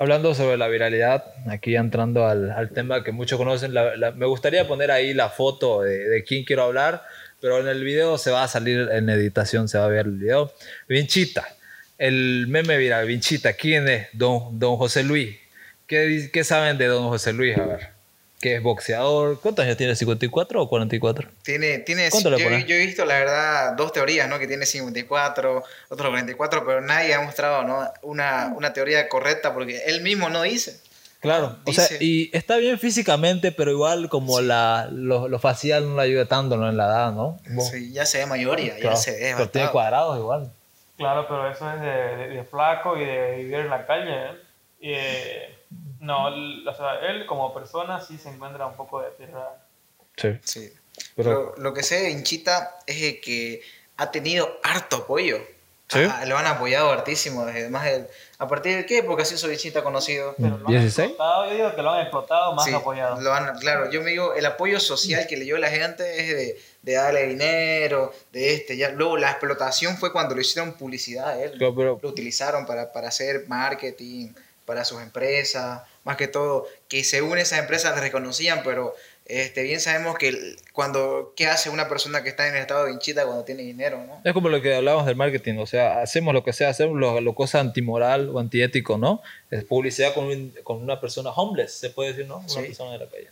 Hablando sobre la viralidad, aquí entrando al, al tema que muchos conocen, la- la- me gustaría poner ahí la foto de, de quién quiero hablar, pero en el video se va a salir en editación, se va a ver el video. Vinchita, el meme viral, Vinchita, ¿quién es? Don, don José Luis. ¿Qué, ¿Qué saben de don José Luis? A ver. ¿Qué es boxeador? ¿Cuántos años tiene? ¿54 o 44? Tiene, tiene, ¿Cuánto yo, le pones? yo he visto, la verdad, dos teorías, ¿no? Que tiene 54, otros 44, pero nadie ha mostrado, ¿no? Una, una teoría correcta porque él mismo no dice. Claro, o sea, Dice- y está bien físicamente, pero igual como la, lo, lo facial no le ayuda tanto ¿no? en la edad, ¿no? Vos- Sí, ya se ve mayoría, ya Claro, se ve pero tiene bastante. cuadrados igual. Claro, pero eso es de, de- de flaco y de vivir en la calle. ¿eh? Y, eh, no, l- o sea, él como persona sí se encuentra un poco deteriorado. Sí. Sí. Pero- Lo, lo que sé de Hinchita es de que ha tenido harto apoyo. ¿Sí? Ah, lo han apoyado hartísimo. desde más de- ¿A partir de qué época se hizo Hinchita conocido? Pero lo han 16. explotado, yo digo que lo han explotado más Sí, apoyado. lo han- claro, yo me digo, el apoyo social que le dio la gente es de, de darle dinero, de este, ya. Luego la explotación fue cuando lo hicieron publicidad a él. Pero- Lo utilizaron para, para hacer marketing, para sus empresas, más que todo, que según esas empresas le reconocían, pero este, bien sabemos que cuando, ¿qué hace una persona que está en el estado de hinchita cuando tiene dinero, no? Es como lo que hablábamos del marketing, o sea, hacemos lo que sea, hacemos lo, lo cosa antimoral o antiético, ¿no? Es publicidad con, un- con una persona homeless, se puede decir, ¿no? Una Sí. persona de la calle.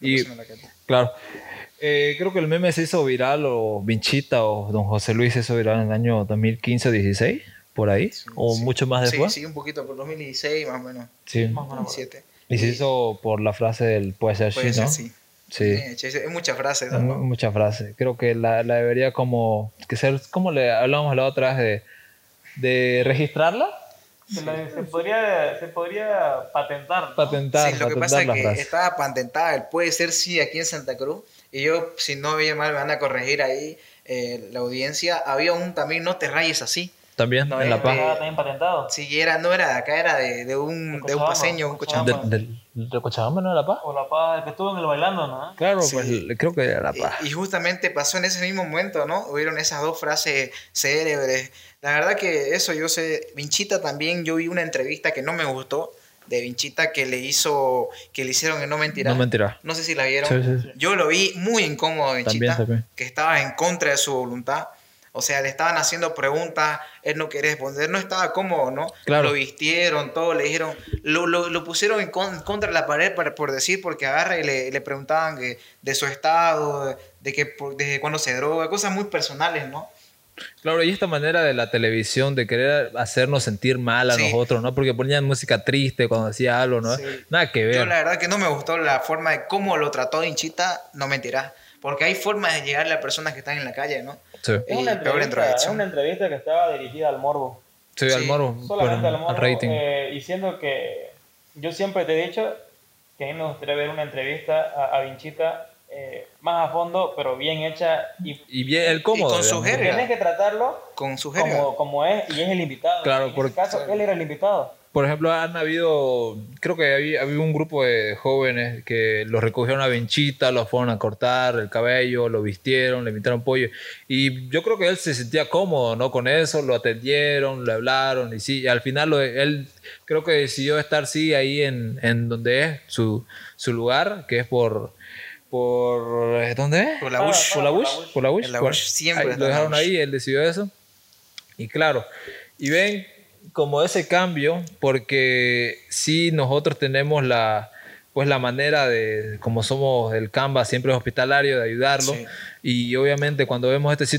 Y, la calle. claro, eh, creo que el meme se hizo viral, o Vinchita o Don José Luis se hizo viral en el año 2015 o 16, por ahí, o Sí. mucho más Sí, después. sí, un poquito, por 2016 más o menos, Sí. Más o menos. 2007. Y se hizo por la frase del puede ser Puede sí, ser, ¿no? sí. Sí. Es muchas frases. Muchas frases. Creo que la, la debería como que ser, como le hablamos la otra vez de, de registrarla, Se, la- se podría, se podría patentar. ¿no? patentar, Sí, lo que pasa es que frase. estaba patentada, el puede ser sí aquí en Santa Cruz. Y yo, si no veía mal, me van a corregir ahí eh, la audiencia. Había un también, no te rayes así. También No, en La de- Paz. También patentado. Sí, era, no era de acá, era de, de un, De de un paseño, un Cochabamba. ¿De, del- de Cochabamba no era La Paz? O la paz, el que estuvo en el bailando, ¿no? Claro, Sí. pues creo que era La Paz. Y, y justamente pasó en ese mismo momento, ¿no? Hubieron esas dos frases célebres. La verdad que eso yo sé. Vinchita también, yo vi una entrevista que no me gustó de Vinchita que le hizo, que le hicieron en No Mentirás. no mentira. No sé si la vieron. Sí, sí, sí. Yo lo vi muy incómodo en También, también. que estaba en contra de su voluntad. O sea, le estaban haciendo preguntas, él no quería responder, no estaba cómodo, ¿no? Claro. Lo vistieron, todo, le dijeron, lo, lo, lo pusieron en con- contra la pared para, por decir, porque agarra y le, le preguntaban que, de su estado, de, que desde cuándo se droga, cosas muy personales, ¿no? Claro, y esta manera de la televisión de querer hacernos sentir mal a Sí. nosotros, ¿no? Porque ponían música triste cuando decía algo, ¿no? Sí. Nada que Yo ver. la verdad que no me gustó la forma de cómo lo trató Inchita, no mentirás. Porque hay formas de llegarle a personas que están en la calle, ¿no? Sí, Es una, Y es una entrevista que estaba dirigida al morbo. sí, Sí, al moro, por- Solamente al al morbo. rating. eh, y siendo que yo siempre te he dicho que a mí me gustaría ver una entrevista a, a Vinchita eh, más a fondo, pero bien hecha. Y y bien, el cómodo. con su jerga. tienes que tratarlo Con su jerga. como, como es y es el invitado. Claro, en porque- este caso, él era el invitado. Por ejemplo, han habido, creo que había, había un grupo de jóvenes que los recogieron a Benchita, los fueron a cortar el cabello, lo vistieron, le invitaron pollo. Y yo creo que él se sentía cómodo, ¿no? Con eso, lo atendieron, le hablaron y sí, y al final lo- él creo que decidió estar, sí, ahí en, en donde es su, su lugar, que es por... por ¿Dónde es? Por la Ah, Bush. ¿Por la Bush? ¿Por la Bush? En la Por- Bush, siempre ahí, lo la dejaron Bush. ahí, él decidió eso. Y claro, y ven como ese cambio, porque sí nosotros tenemos la, pues la manera de, como somos el Canva siempre hospitalario, de ayudarlo. Y obviamente cuando vemos este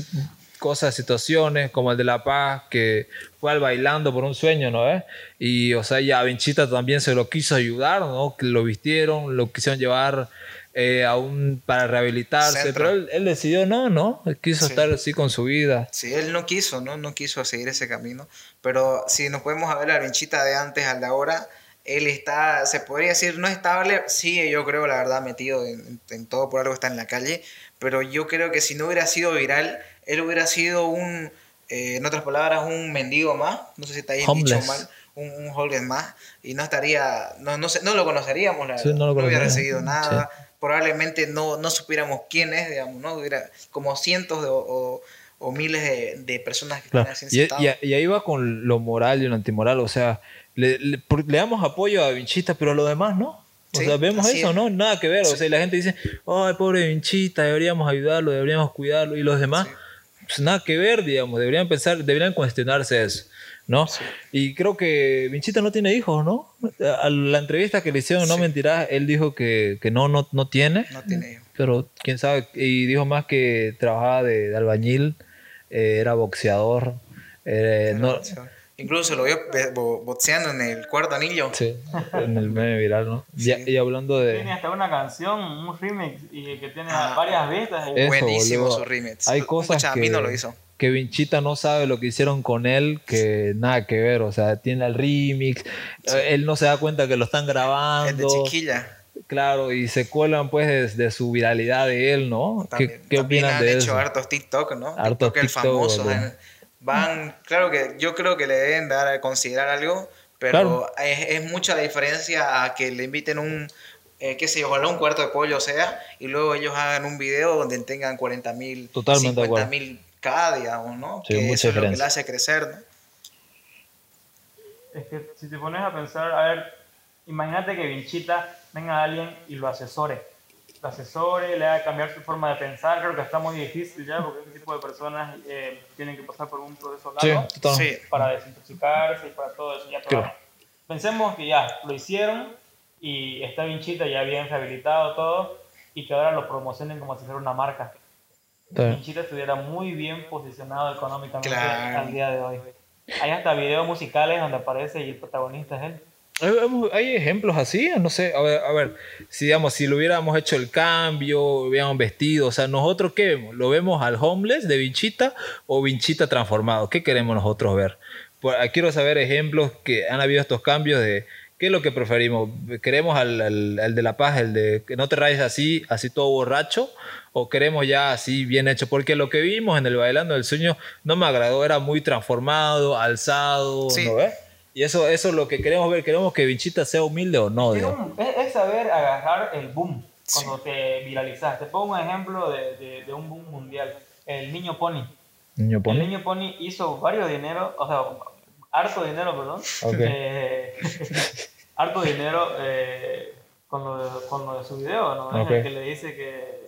cosas, situaciones como el de La Paz, que fue al bailando por un sueño, ¿no es? Y, o sea, ya Vinchita también se lo quiso ayudar, ¿no? Que lo vistieron, lo quisieron llevar eh, aún para rehabilitarse, pero él, decidió no, ¿no? Él quiso estar así con su vida. Sí, él no quiso, ¿no? No quiso seguir ese camino, pero si nos podemos ver la Vinchita de antes al de ahora, él está, se podría decir, no estable, sí, yo creo, la verdad, metido en, todo por algo está en la calle, pero yo creo que si no hubiera sido viral, él hubiera sido un, eh, en otras palabras, un mendigo más, no sé si está ahí dicho mal, un, un más, y no estaría, no, no, sé, no lo conoceríamos, la no, hubiera recibido nada, probablemente no, no supiéramos quién es, digamos, ¿no? Hubiera como cientos de, o, o miles de, personas que están así y, y, ahí va con lo moral y lo antimoral, o sea, le, le, damos apoyo a Vinchita, pero a lo demás no. O sea, vemos eso, ¿no? Nada que ver. O sea, la gente dice, ay, pobre Vinchita, deberíamos ayudarlo, deberíamos cuidarlo. Y los demás, pues nada que ver, digamos. Deberían pensar, deberían cuestionarse eso, ¿no? Y creo que Vinchita no tiene hijos, ¿no? A la entrevista que le hicieron, no mentirás, él dijo que, que no, no, no tiene. No tiene hijos. Pero quién sabe. Y dijo más que trabajaba de, albañil, eh, era boxeador. Eh, no, boxeador Incluso se lo vio boxeando en el cuarto anillo. Sí, en el medio viral, ¿no? Y, hablando de. Tiene hasta una canción, un remix, y que tiene ah, varias vistas. buenísimo su remix. Hay cosas que, lo hizo. Que Vinchita no sabe lo que hicieron con él, que nada que ver. O sea, tiene el remix, él no se da cuenta que lo están grabando. Es de chiquilla. Claro, y se cuelan pues de, su viralidad de él, ¿no? ¿Qué, qué opinan de hecho hartos TikTok, ¿no? Hartos TikTok, el famoso van, claro que yo creo que le deben dar a considerar algo, pero es, mucha la diferencia a que le inviten un, eh, qué sé yo, ojalá un cuarto de pollo sea, y luego ellos hagan un video donde tengan 40 mil, 50 mil cada, digamos, ¿no? que eso es lo que le hace crecer, ¿no? Es que si te pones a pensar, a ver, imagínate que Vinchita venga a alguien y lo asesore asesore, le haga cambiar su forma de pensar. Creo que está muy difícil ya, porque este tipo de personas eh, tienen que pasar por un proceso largo para desintoxicarse y para todo eso. Ya, Pensemos que ya lo hicieron y está bien chita, ya bien rehabilitado todo, y que ahora lo promocionen como si fuera una marca. Vinchita estuviera muy bien posicionado económicamente al día de hoy. Hay hasta videos musicales donde aparece y el protagonista es él. ¿Hay ejemplos así? No sé, a ver, a ver, si digamos, si lo hubiéramos hecho el cambio, hubiéramos vestido, o sea, nosotros qué vemos? ¿Lo vemos al homeless de Vinchita o Vinchita transformado? ¿Qué queremos nosotros ver? Pues, quiero saber ejemplos que han habido estos cambios de qué es lo que preferimos. ¿Queremos al, al, de La Paz, el de que no te rayes así, así todo borracho? ¿O queremos ya así bien hecho? Porque lo que vimos en el Bailando del Sueño no me agradó, era muy transformado, alzado, ¿no ves? Y eso, eso es lo que queremos ver. Queremos que Vinchita sea humilde o no. Es, saber agarrar el boom cuando te viralizas. Te pongo un ejemplo de, de, un boom mundial. El niño pony. ¿Niño pony? El niño pony hizo varios dinero, o sea, harto dinero, perdón. Eh, harto dinero eh, con, lo de, con, lo de, su video, ¿no? El que le dice que,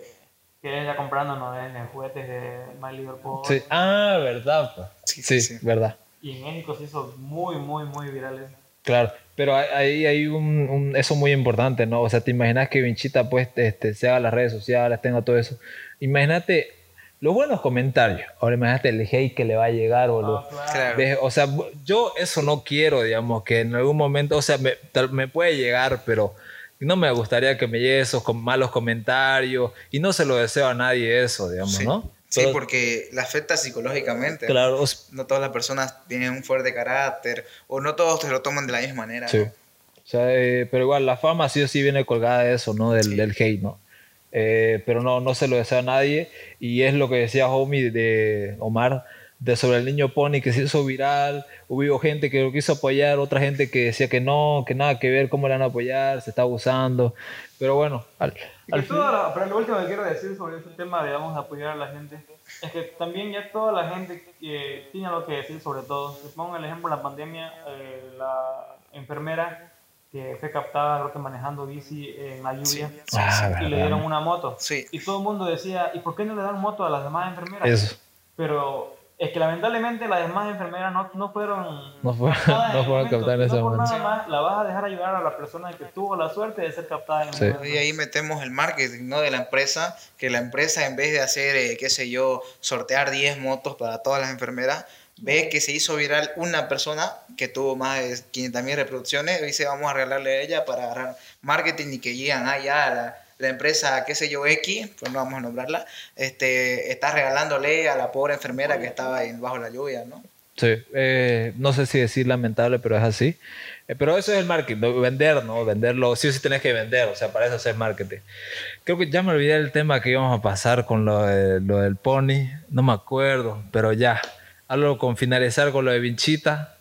que él está comprando ¿no? en juguetes de My Pony. Sí. Ah, verdad. Sí, sí, sí, verdad. Y en México se hizo muy, muy, muy viral. Claro, pero ahí hay un, eso muy importante, ¿no? O sea, te imaginas que Vinchita pues este, se haga las redes sociales, tenga todo eso. Imagínate los buenos comentarios. Ahora imagínate el hate que le va a llegar. O, lo, ah, o sea, yo eso no quiero, digamos, que en algún momento, o sea, me, me puede llegar, pero no me gustaría que me llegue esos malos comentarios y no se lo deseo a nadie eso, digamos, ¿no? Sí, porque la afecta psicológicamente. Claro. ¿no? todas las personas tienen un fuerte carácter o no todos se lo toman de la misma manera. Sí. O sea, eh, pero igual la fama sí o sí viene colgada de eso, ¿no? Del, del hate, ¿no? Eh, pero no, no se lo desea a nadie. Y es lo que decía Homie de Omar de sobre el niño Pony que se hizo viral, hubo gente que lo quiso apoyar, otra gente que decía que no, que nada que ver, cómo le van a apoyar, se está abusando, pero bueno, al, pero lo último que quiero decir sobre ese tema de vamos a apoyar a la gente es que también ya toda la gente que tiene algo que decir sobre todo. Les pongo el ejemplo de la pandemia, eh, la enfermera que fue captada creo que manejando bici en la lluvia y le dieron una moto. Y todo el mundo decía, ¿y por qué no le dan moto a las demás enfermeras? Pero Es que lamentablemente las demás enfermeras no, no fueron No fueron- no el fueron captadas en ese No momento. nada más la vas a dejar ayudar a la persona que tuvo la suerte de ser captada en el Sí. momento. Y ahí metemos el marketing, ¿no? De la empresa, que la empresa en vez de hacer, eh, qué sé yo, sortear 10 motos para todas las enfermeras, ve que se hizo viral una persona que tuvo más de 500 mil reproducciones dice, vamos a regalarle a ella para agarrar marketing y que llegan allá a la, la empresa, qué sé yo, X, pues no vamos a nombrarla, este, está regalándole a la pobre enfermera que estaba ahí bajo la lluvia, ¿no? Sí, eh, no sé si decir lamentable, pero es así. Eh, pero eso es el marketing, vender, ¿no? Venderlo, sí o sí tenés que vender, o sea, para eso es marketing. Creo que ya me olvidé el tema que íbamos a pasar con lo, de- lo del pony, no me acuerdo, pero ya. Algo con finalizar con lo de Vinchita.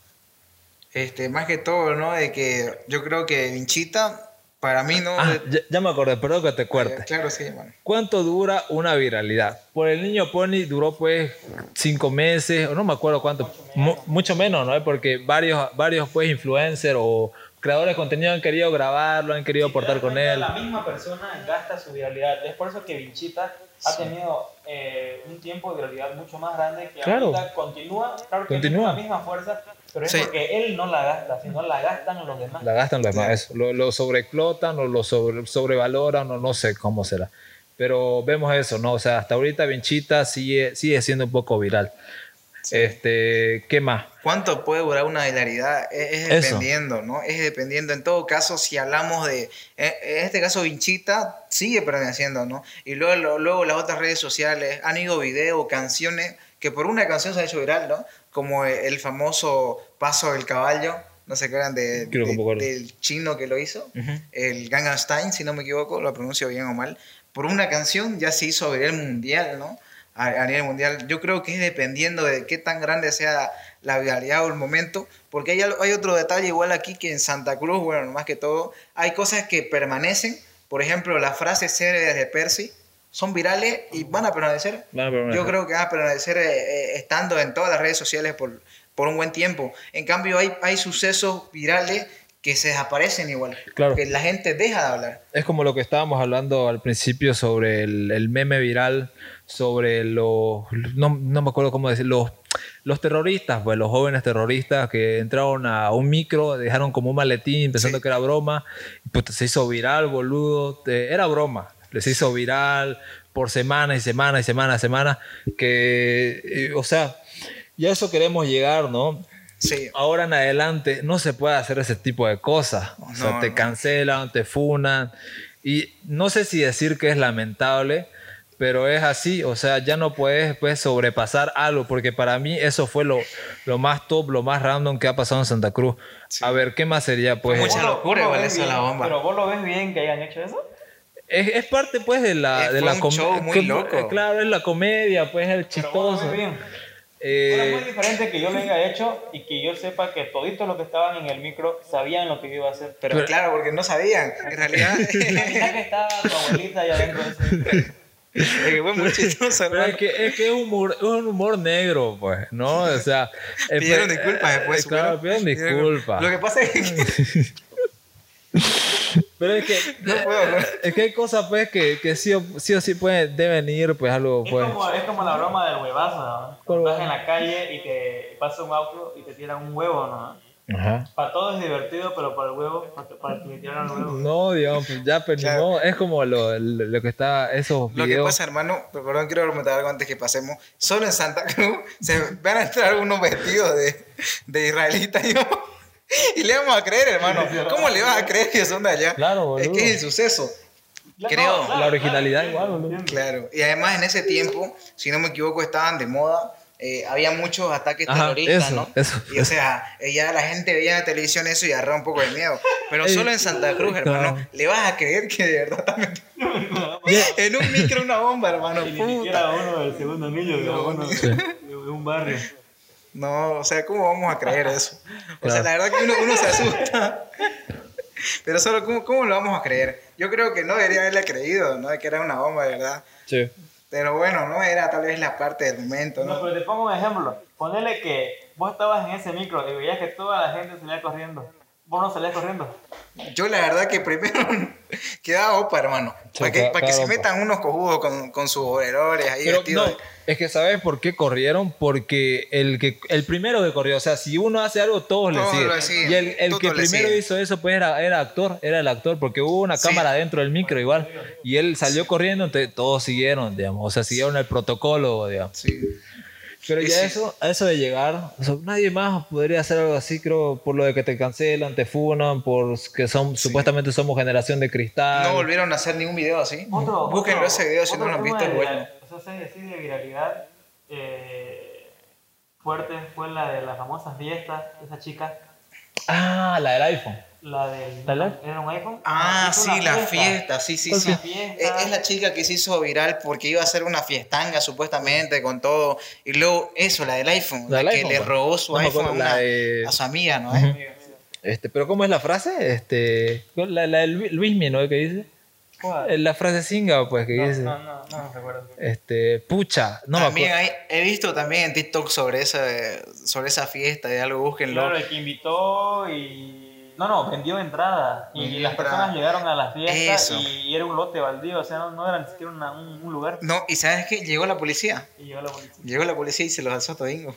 Este, más que todo, ¿no? De que yo creo que Vinchita, para mí, ¿no? Ah, ya, ya me acordé, perdón que te cuerte. Claro, sí, bueno. ¿Cuánto dura una viralidad? Por el niño Pony duró pues cinco meses, o no me acuerdo cuánto, mu- mucho menos, ¿no? Porque varios, varios pues influencers o creadores de contenido han querido grabarlo, han querido aportar con él. La misma persona gasta su viralidad. Es por eso que Vinchita ha tenido eh, un tiempo de viralidad mucho más grande que Claro. ahorita continúa. Claro que Continúa. tiene la misma fuerza, pero es Sí. porque él no la gasta, sino la gastan los demás. La gastan los demás, eso. Lo, lo sobreexplotan o lo sobre- sobrevaloran o no sé cómo será. Pero vemos eso, ¿no? O sea, hasta ahorita Vinchita sigue, sigue siendo un poco viral. Este, ¿qué más? ¿Cuánto puede durar una hilaridad? Es, es dependiendo, ¿no? Es dependiendo. En todo caso, si hablamos de. En, este caso, Vinchita sigue perteneciendo, ¿no? Y luego, lo- luego las otras redes sociales han ido videos, canciones, que por una canción se ha hecho viral, ¿no? Como el, famoso Paso del Caballo. No se acuerdan de, de- del chino que lo hizo. El Gangnam Style, si no me equivoco, lo pronuncio bien o mal. Por una canción ya se hizo viral mundial, ¿no? A, a nivel mundial. Yo creo que es dependiendo de qué tan grande sea la viralidad o el momento, porque hay, hay otro detalle igual aquí que en Santa Cruz, bueno, más que todo, hay cosas que permanecen, por ejemplo, las frases célebres de Percy son virales y van a permanecer. Van a permanecer. Yo creo que van a permanecer eh, eh, estando en todas las redes sociales por, por un buen tiempo. En cambio, hay, hay sucesos virales que se desaparecen igual, Claro. que la gente deja de hablar. Es como lo que estábamos hablando al principio sobre el, el meme viral, sobre los, no, no me acuerdo cómo decir, los, los terroristas, pues los jóvenes terroristas que entraron a un micro, dejaron como un maletín pensando Sí. que era broma, y puta, se hizo viral, boludo, te- era broma, les hizo viral por semanas y semanas y semanas y semanas, que, eh, o sea, ya a eso queremos llegar, ¿no? Sí, ahora en adelante no se puede hacer ese tipo de cosas. O sea, No, te no. cancelan, te funan. Y no sé si decir que es lamentable, pero es así. O sea, ya no puedes pues, sobrepasar algo, porque para mí eso fue lo, lo más top, lo más random que ha pasado en Santa Cruz. A ver, ¿qué más sería? Pues Mucha ¿Vos lo- locura igual eso la bomba. Pero vos lo ves bien que hayan hecho eso. es, es parte pues de la, Eh, de la un com- show muy que- loco. Claro, es la comedia, pues el Pero chistoso. ves bien. Eh, es muy diferente que yo lo haya hecho y que yo sepa que toditos los que estaban en el micro sabían lo que yo iba a hacer. pero, Pero- claro, porque no sabían. En realidad, que estaba tu abuelita allá adentro de ese. Es que fue muy chistoso, Pero hermano. es que, es que es, humor, es un humor negro, pues, ¿no? O sea... eh, Pidieron pues, disculpas después. eh, Claro, pidieron disculpas. Lo que pasa es que Pero es que, no puedo hablar. es que hay cosas, pues, que, que sí, o, sí o sí pueden, deben ir, pues, algo, Es, pues... como, es como la broma del huevazo, ¿no? ¿Cuál Estás huevo? en la calle y te pasa un auto y te tiran un huevo, ¿no? Ajá. Para todos es divertido, pero para el huevo, para, para el que le tiran el huevo. No, digamos, pues, ya, pero Claro. modo, es como lo, lo, lo que está, esos Lo que videos... pasa, hermano, perdón, quiero argumentar algo antes que pasemos. Solo en Santa Cruz se van a entrar unos vestidos de, de israelitas y, y le vamos a creer, hermano. ¿Cómo le vas a creer que son de allá? Claro, Es boludo. que es el suceso. No, creo, claro, la originalidad claro, igual, boludo. Claro. Y además en ese tiempo, si no me equivoco, estaban de moda. Eh, había muchos ataques Ajá, terroristas, eso, ¿no? eso, y o sea, ya la gente veía en la televisión eso y agarraba un poco de miedo. Pero Ey, solo en Santa Cruz, hermano, claro. le vas a creer que de verdad también. en un micro una bomba, hermano. Y ni puta. siquiera uno del segundo anillo, de, uno de, de un barrio. No, o sea, ¿cómo vamos a creer eso? O sea, Claro. la verdad que uno, uno se asusta. Pero solo, ¿cómo, ¿cómo lo vamos a creer? Yo creo que no debería haberle creído, ¿no? De que era una bomba, de verdad. Sí. Pero bueno, no era tal vez la parte del momento, No, ¿no? pero te pongo un ejemplo. Ponele que vos estabas en ese micro y veías que toda la gente salía corriendo. Vos no salías corriendo. Yo la verdad que primero quedaba opa, hermano. Para que, para que se metan unos cojudos con, con sus overoles ahí Pero vestidos. no, es que ¿sabes por qué corrieron? Porque el que el primero que corrió, o sea, si uno hace algo, todos, Todos le lo siguen. Y el, el que primero siguen. hizo eso, pues era, era actor, era el actor, porque hubo una Sí. cámara dentro del micro igual. Y él salió corriendo, entonces todos siguieron, digamos, o sea, siguieron el protocolo, digamos. Sí. Pero ya sí. eso, a eso de llegar, o sea, nadie más podría hacer algo así, creo, por lo de que te cancelan, te funan, por que son, supuestamente somos generación de cristal. No volvieron a hacer ningún video así. Otro, Búsquenlo otro- ese video si no lo han visto, es bueno. O sea, así de viralidad eh, fuerte fue la de las famosas fiestas, esa chica, Ah, la del iPhone. La del... ¿La ¿Era un iPhone? Ah, sí, la fiesta, sí, sí, ¿Cuál sí. fiesta? Es, es la chica que se hizo viral porque iba a hacer una fiestanga supuestamente con todo. Y luego eso, la del iPhone, La la, del que iPhone, le pues. robó su No iPhone a, una- de- a su amiga, ¿no? Ujú. Este, pero ¿cómo es la frase? Este, la, la de Lu- Luismi, ¿no? ¿Qué dice? ¿Cuál? Eh, La frase singa, pues, que No, dice. no, no, no, recuerdo. Este, pucha, no me acuerdo. hay- he visto también en TikTok sobre esa, sobre esa fiesta de algo, búsquenlo. Claro, el que invitó y... No, no, vendió entrada. Y Vendió las entrada. personas llegaron a la fiesta Eso. y era un lote baldío, o sea, no, no era ni siquiera una- un, un lugar. No, y ¿sabes qué? Llegó la policía. Y llegó la policía. Llegó la policía y se los alzó todingo.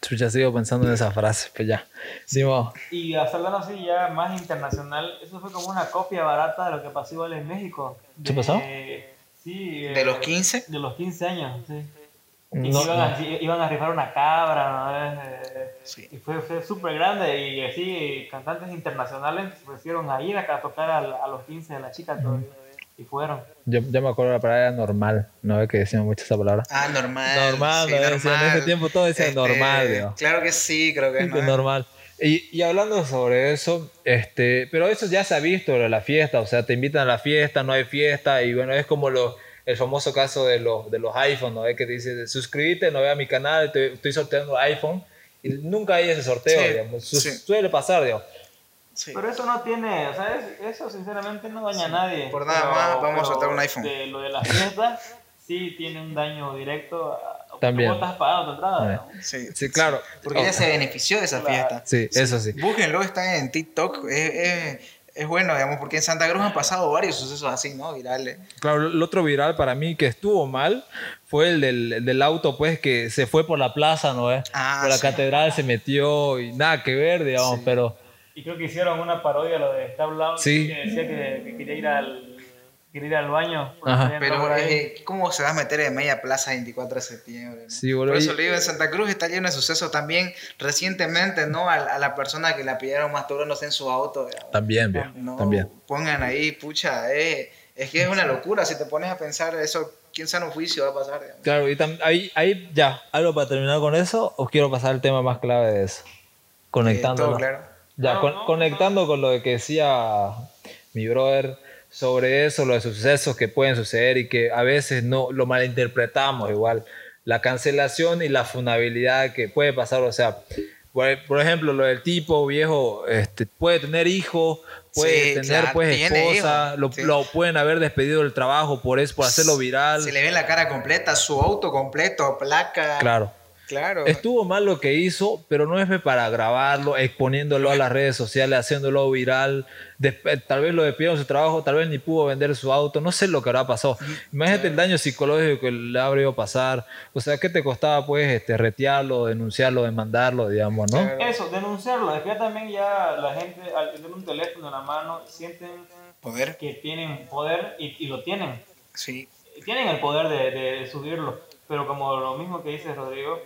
Chucha, sigo pensando en esa frase, pues ya. Digo, Y hasta hablando así ya más internacional, eso fue como una copia barata de lo que pasó igual en México. ¿Qué De- pasó? Sí. ¿De eh, los 15? De los 15 años, sí. Y no, iban, no. A, sí, iban a rifar una cabra, ¿no? Eh, Sí. Y fue, fue súper grande y así cantantes internacionales se ofrecieron a ir acá a tocar al- a, los 15 de la chica todavía. Y fueron. yo, yo me acuerdo la palabra normal, no es que decían mucho esa palabra. Ah, normal. Normal, sí, decían, en ese tiempo todo decía Este, normal, digo. Claro que sí, creo que no. que normal. Y, y hablando sobre eso, este, pero eso ya se ha visto, la fiesta, o sea, te invitan a la fiesta, no hay fiesta, y bueno, es como lo, el famoso caso de los, de los iPhones, ¿no? Que te dice, suscríbete, no ve a mi canal, te- estoy sorteando iPhone, y nunca hay ese sorteo, Sí, digamos. Su- sí. Suele pasar, digamos. Sí. Pero eso no tiene, o sea, es- eso sinceramente no daña a nadie. Por nada Pero- más, vamos a soltar un iPhone. De lo de las fiestas, sí tiene un daño directo. A, porque También. Estás pagando tu entrada. ¿no? Sí, Sí, claro. Porque ella se benefició de esa fiesta. Sí, eso sí. Búsquenlo, está en TikTok. Es, es, es bueno, digamos, porque en Santa Cruz han pasado varios sucesos así, ¿no? Virales. Claro, el otro viral para mí que estuvo mal fue el del, el del auto, pues, que se fue por la plaza, ¿no? es? Ah, por la sí. catedral se metió y nada que ver, digamos, Sí. pero Y creo que hicieron una parodia lo de Stab Loud, Sí. que decía que, que quería ir al quería ir al baño. Pero eh, ¿cómo se va a meter en media plaza 24 de septiembre? no? Sí, boludo, Por eso le digo, en Santa Cruz está lleno de sucesos también recientemente, ¿no? A, a la persona que la pillaron masturbándose en su auto. también, No, también. pongan ahí, pucha, eh, es que es una locura. Si te pones a pensar eso, quién sabe un juicio va a pasar. digamos. Claro, y ahí, ahí ya, algo para terminar con eso, o quiero pasar al tema más clave de eso, Eh, conectando. claro. Ya, No, con- no, conectando con lo que decía mi brother sobre eso, los sucesos que pueden suceder y que a veces no lo malinterpretamos igual. La cancelación y la funabilidad que puede pasar, o sea, por, por ejemplo, lo del tipo viejo, este, puede tener hijo, puede Sí, tener claro, pues esposa, hijo, lo, sí. lo pueden haber despedido del trabajo por eso, por hacerlo viral. Se le ve la cara completa, su auto completo, placa. Claro. Claro. Estuvo mal lo que hizo, pero no es para grabarlo, exponiéndolo a las redes sociales, haciéndolo viral. Desp- tal vez lo despidieron de su trabajo, tal vez ni pudo vender su auto, no sé lo que habrá pasado. Imagínate el daño psicológico que le habría pasar. O sea, ¿qué te costaba pues este, retearlo, denunciarlo, demandarlo, digamos, no? Claro. Eso, denunciarlo. Es que también ya la gente al tener un teléfono en la mano sienten Poder. que tienen poder y, y lo tienen. Sí. tienen el poder de, de subirlo, pero como lo mismo que dice Rodrigo,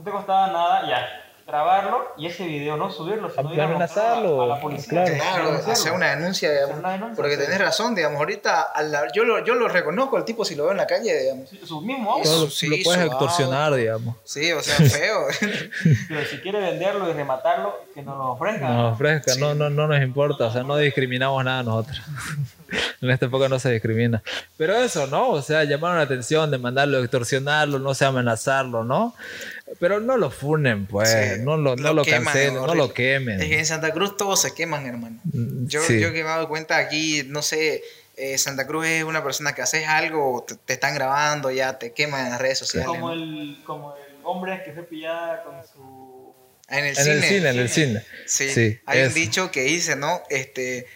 no te costaba nada ya grabarlo y ese video no subirlo, sino ir a a la policía. claro. Hacer una denuncia, digamos. Hacer una denuncia, porque sí. tenés razón, digamos. Ahorita, a la- yo, lo, yo lo reconozco al tipo si lo veo en la calle, digamos. Sí, Su mismo auto. Lo, sí, lo puedes extorsionar, auto. digamos. Sí, o sea, feo. pero si quiere venderlo y rematarlo, que nos lo ofrezca. Nos ofrezca, no, no, no nos importa, o sea, no discriminamos nada nosotros. en esta época no se discrimina. Pero eso, ¿no? O sea, llamaron la atención de mandarlo, extorsionarlo, no sé, amenazarlo, ¿no? Pero no lo funen, pues, Sí, no lo, no lo lo queman, cancelen, no lo quemen. Es que en Santa Cruz todos se queman, hermano. Mm, Yo, sí. yo que me he dado cuenta aquí, no sé, eh, Santa Cruz es una persona que haces algo, te, te están grabando, ya te queman en las redes sociales. como, ¿no? el, como el hombre que fue pillada con su Ah, En el En cine. el cine, en el cine. Sí, Sí, hay un dicho que dice, ¿no? Este,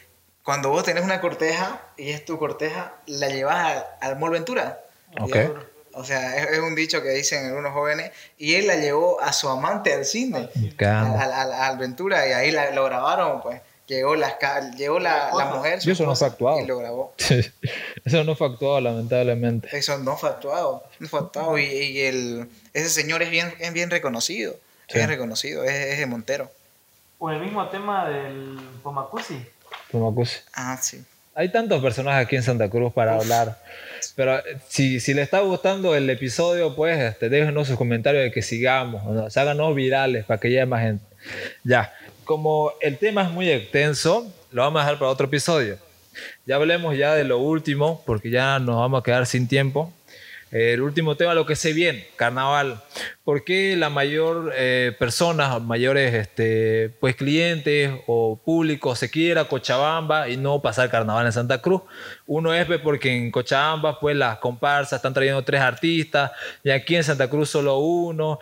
cuando vos tenés una corteja y es tu corteja, la llevas al, al Mall Ventura. Ok. O sea, es, es un dicho que dicen algunos jóvenes. Y él la llevó a su amante al cine, Caramba. al, al- al Ventura, y ahí la- lo grabaron, pues. Llegó, ca- llegó la, la mujer su Y eso no fue actuado. y lo grabó. Eso no fue actuado, lamentablemente. Eso no fue actuado, no fue actuado. Y, y el, ese señor es bien, es bien reconocido, es Sí. bien reconocido, es, es de Montero. O el mismo tema del Pomacusi. Tomacusi. Ah, sí. Hay tantos personajes aquí en Santa Cruz para hablar. Pero eh, si, si le está gustando el episodio, pues este, déjenos sus comentarios de que sigamos. ¿no? Háganos virales para que llegue más gente. Ya, como el tema es muy extenso, lo vamos a dejar para otro episodio. Ya hablemos ya de lo último, porque ya nos vamos a quedar sin tiempo. El último tema, lo que se viene, carnaval. ¿Por qué la mayor eh, personas, mayores este, pues clientes o público se quiere ir a Cochabamba y no pasar carnaval en Santa Cruz? Uno es pues, porque en Cochabamba pues las comparsas están trayendo tres artistas y aquí en Santa Cruz solo uno.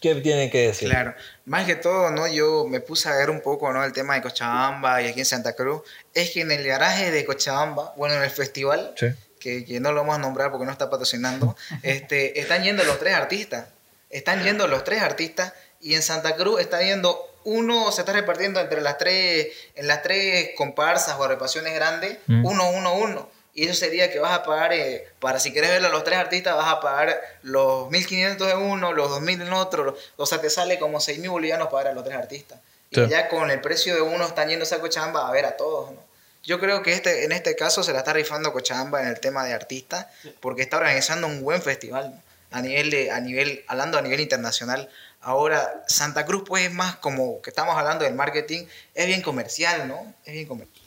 ¿Qué tienen que decir? Claro, más que todo, ¿no? Yo me puse a ver un poco, ¿no? El tema de Cochabamba y aquí en Santa Cruz. Es que en el garaje de Cochabamba, bueno, en el festival, Sí. Que, que no lo vamos a nombrar porque no está patrocinando, este, están yendo los tres artistas. Están yendo los tres artistas y en Santa Cruz está yendo uno, se está repartiendo entre las tres, en las tres comparsas o agrupaciones grandes, Mm. uno, uno, uno. Y eso sería que vas a pagar, eh, para si quieres ver a los tres artistas, vas a pagar los 1.500 en uno, los 2.000 en otro. O sea, te sale como 6.000 bolivianos pagar a los tres artistas. Y ya con el precio de uno están yendo a Cochabamba a ver a todos, ¿no? Yo creo que este, en este caso se la está rifando Cochabamba en el tema de artistas, porque está organizando un buen festival. A nivel de, a nivel, hablando a nivel internacional. Ahora, Santa Cruz, pues es más como que estamos hablando del marketing, es bien comercial, ¿no? Es bien comercial.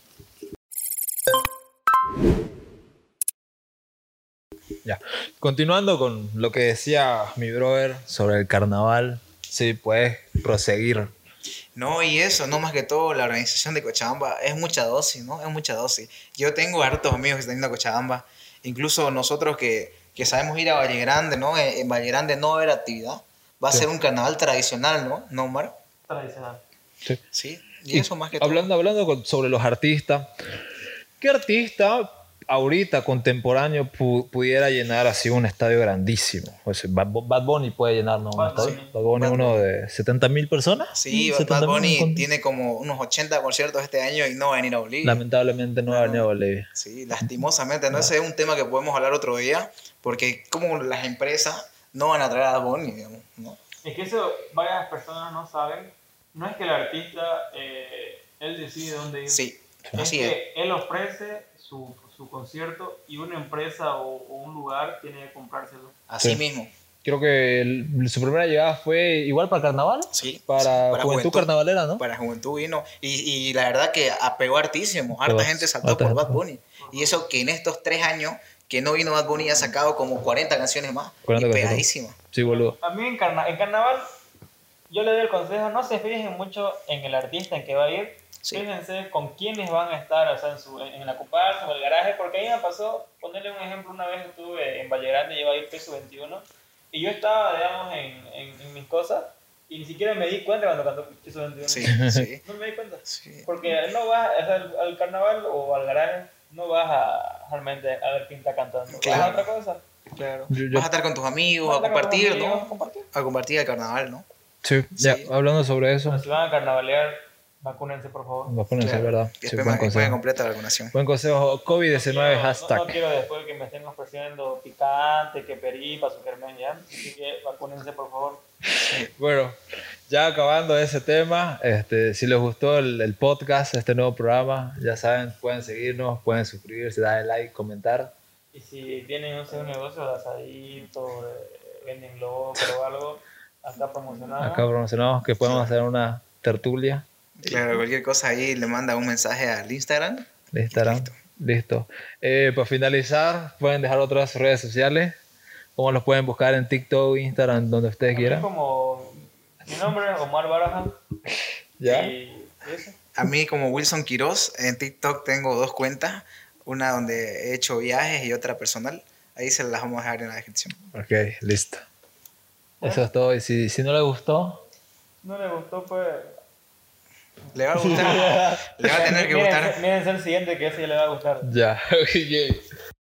Ya. Continuando con lo que decía mi brother sobre el carnaval, sí, puedes proseguir. No, y eso, no más que todo, la organización de Cochabamba es mucha dosis, ¿no? Es mucha dosis. Yo tengo hartos amigos que están yendo a Cochabamba, incluso nosotros que, que sabemos ir a Valle Grande, ¿no? En, en Valle Grande no va a haber actividad, va a Sí. ser un carnaval tradicional, ¿no? ¿No, Omar? Tradicional. Sí, y eso más que todo. Hablando, hablando con- sobre los artistas, ¿qué artista ahorita contemporáneo pu- pudiera llenar así un estadio grandísimo? O sea, Bad, Bad Bunny puede llenar ¿no? un Bad estadio. Bunny. Bad Bunny, Bad uno de 70 mil personas. Sí, Bad 70.000 Bunny con- tiene como unos 80 conciertos este año y no va a venir a Bolivia. Lamentablemente no va a venir a Bolivia. Sí, lastimosamente, ¿no? Ese es un tema que podemos hablar otro día, porque como las empresas no van a traer a Bad Bunny, digamos, ¿no? Es que eso varias personas no saben. No es que el artista, eh, él decide dónde ir. Sí, es así es. que él ofrece su, su concierto y una empresa o, o un lugar tiene que comprárselo. Así Sí. mismo. Creo que el- su primera llegada fue igual para carnaval. Sí, Para, para Juventud, Juventud. Carnavalera, ¿no? Para Juventud vino. Y, y la verdad que apegó hartísimo. Harta Pegó, gente saltó por. Bad Bunny. Y eso que en estos tres años que no vino Bad Bunny ha sacado como 40 canciones más. 40 y canciones. pegadísimas. Sí, boludo. A mí en, carna- en carnaval, yo le doy el consejo, no se fijen mucho en el artista en que va a ir. Sí. Fíjense con quiénes van a estar, o sea, en, su, en la comparsa o en el garaje, porque a mí me pasó, ponerle un ejemplo, una vez estuve en Valle Grande, iba a ir peso 21, y yo estaba, digamos, en, en, en mis cosas, y ni siquiera me di cuenta cuando cantó peso 21. Sí, sí. No me di cuenta. sí. Porque no vas o sea, al, al carnaval o al garaje, no vas a realmente a ver quién está cantando. Vas Claro. a otra cosa. Claro. Yo- yo- Vas a estar con tus amigos, Vas a compartir, amigos, ¿no? compartir. A compartir el carnaval, ¿no? Sí, ya, Sí. hablando sobre eso, si van a carnavalear, vacúnense por favor. vacúnense, Claro. ¿verdad? Y Sí, buen consejo. completa la vacunación. Buen consejo. COVID-19 No, hashtag. No, no quiero después que me estén ofreciendo picante, que peripa, supermen, ya. Así que vacúnense por favor. Bueno, ya acabando ese tema, este, si les gustó el, el podcast, este nuevo programa, ya saben, pueden seguirnos, pueden suscribirse, darle like, comentar. Y si tienen un negocio de asadito, de, venden local o algo, acá promocionado. Acá promocionamos que podemos hacer una tertulia Claro, cualquier cosa ahí le manda un mensaje al Instagram. Instagram. Listo. Listo. Eh, para finalizar, pueden dejar otras redes sociales. ¿Cómo los pueden buscar en TikTok, Instagram, donde ustedes A mí quieran? como mi nombre es Omar Baraja. ¿Ya? Y eso. A mí como Wilson Quiroz, en TikTok tengo dos cuentas, una donde he hecho viajes y otra personal. Ahí se las vamos a dejar en la descripción. Ok, listo. Eso es todo. Y si, si no les gustó, no le gustó, pues. Le va a gustar. le va a tener que gustar. Mírense el siguiente que ese ya le va a gustar. Ya, ok.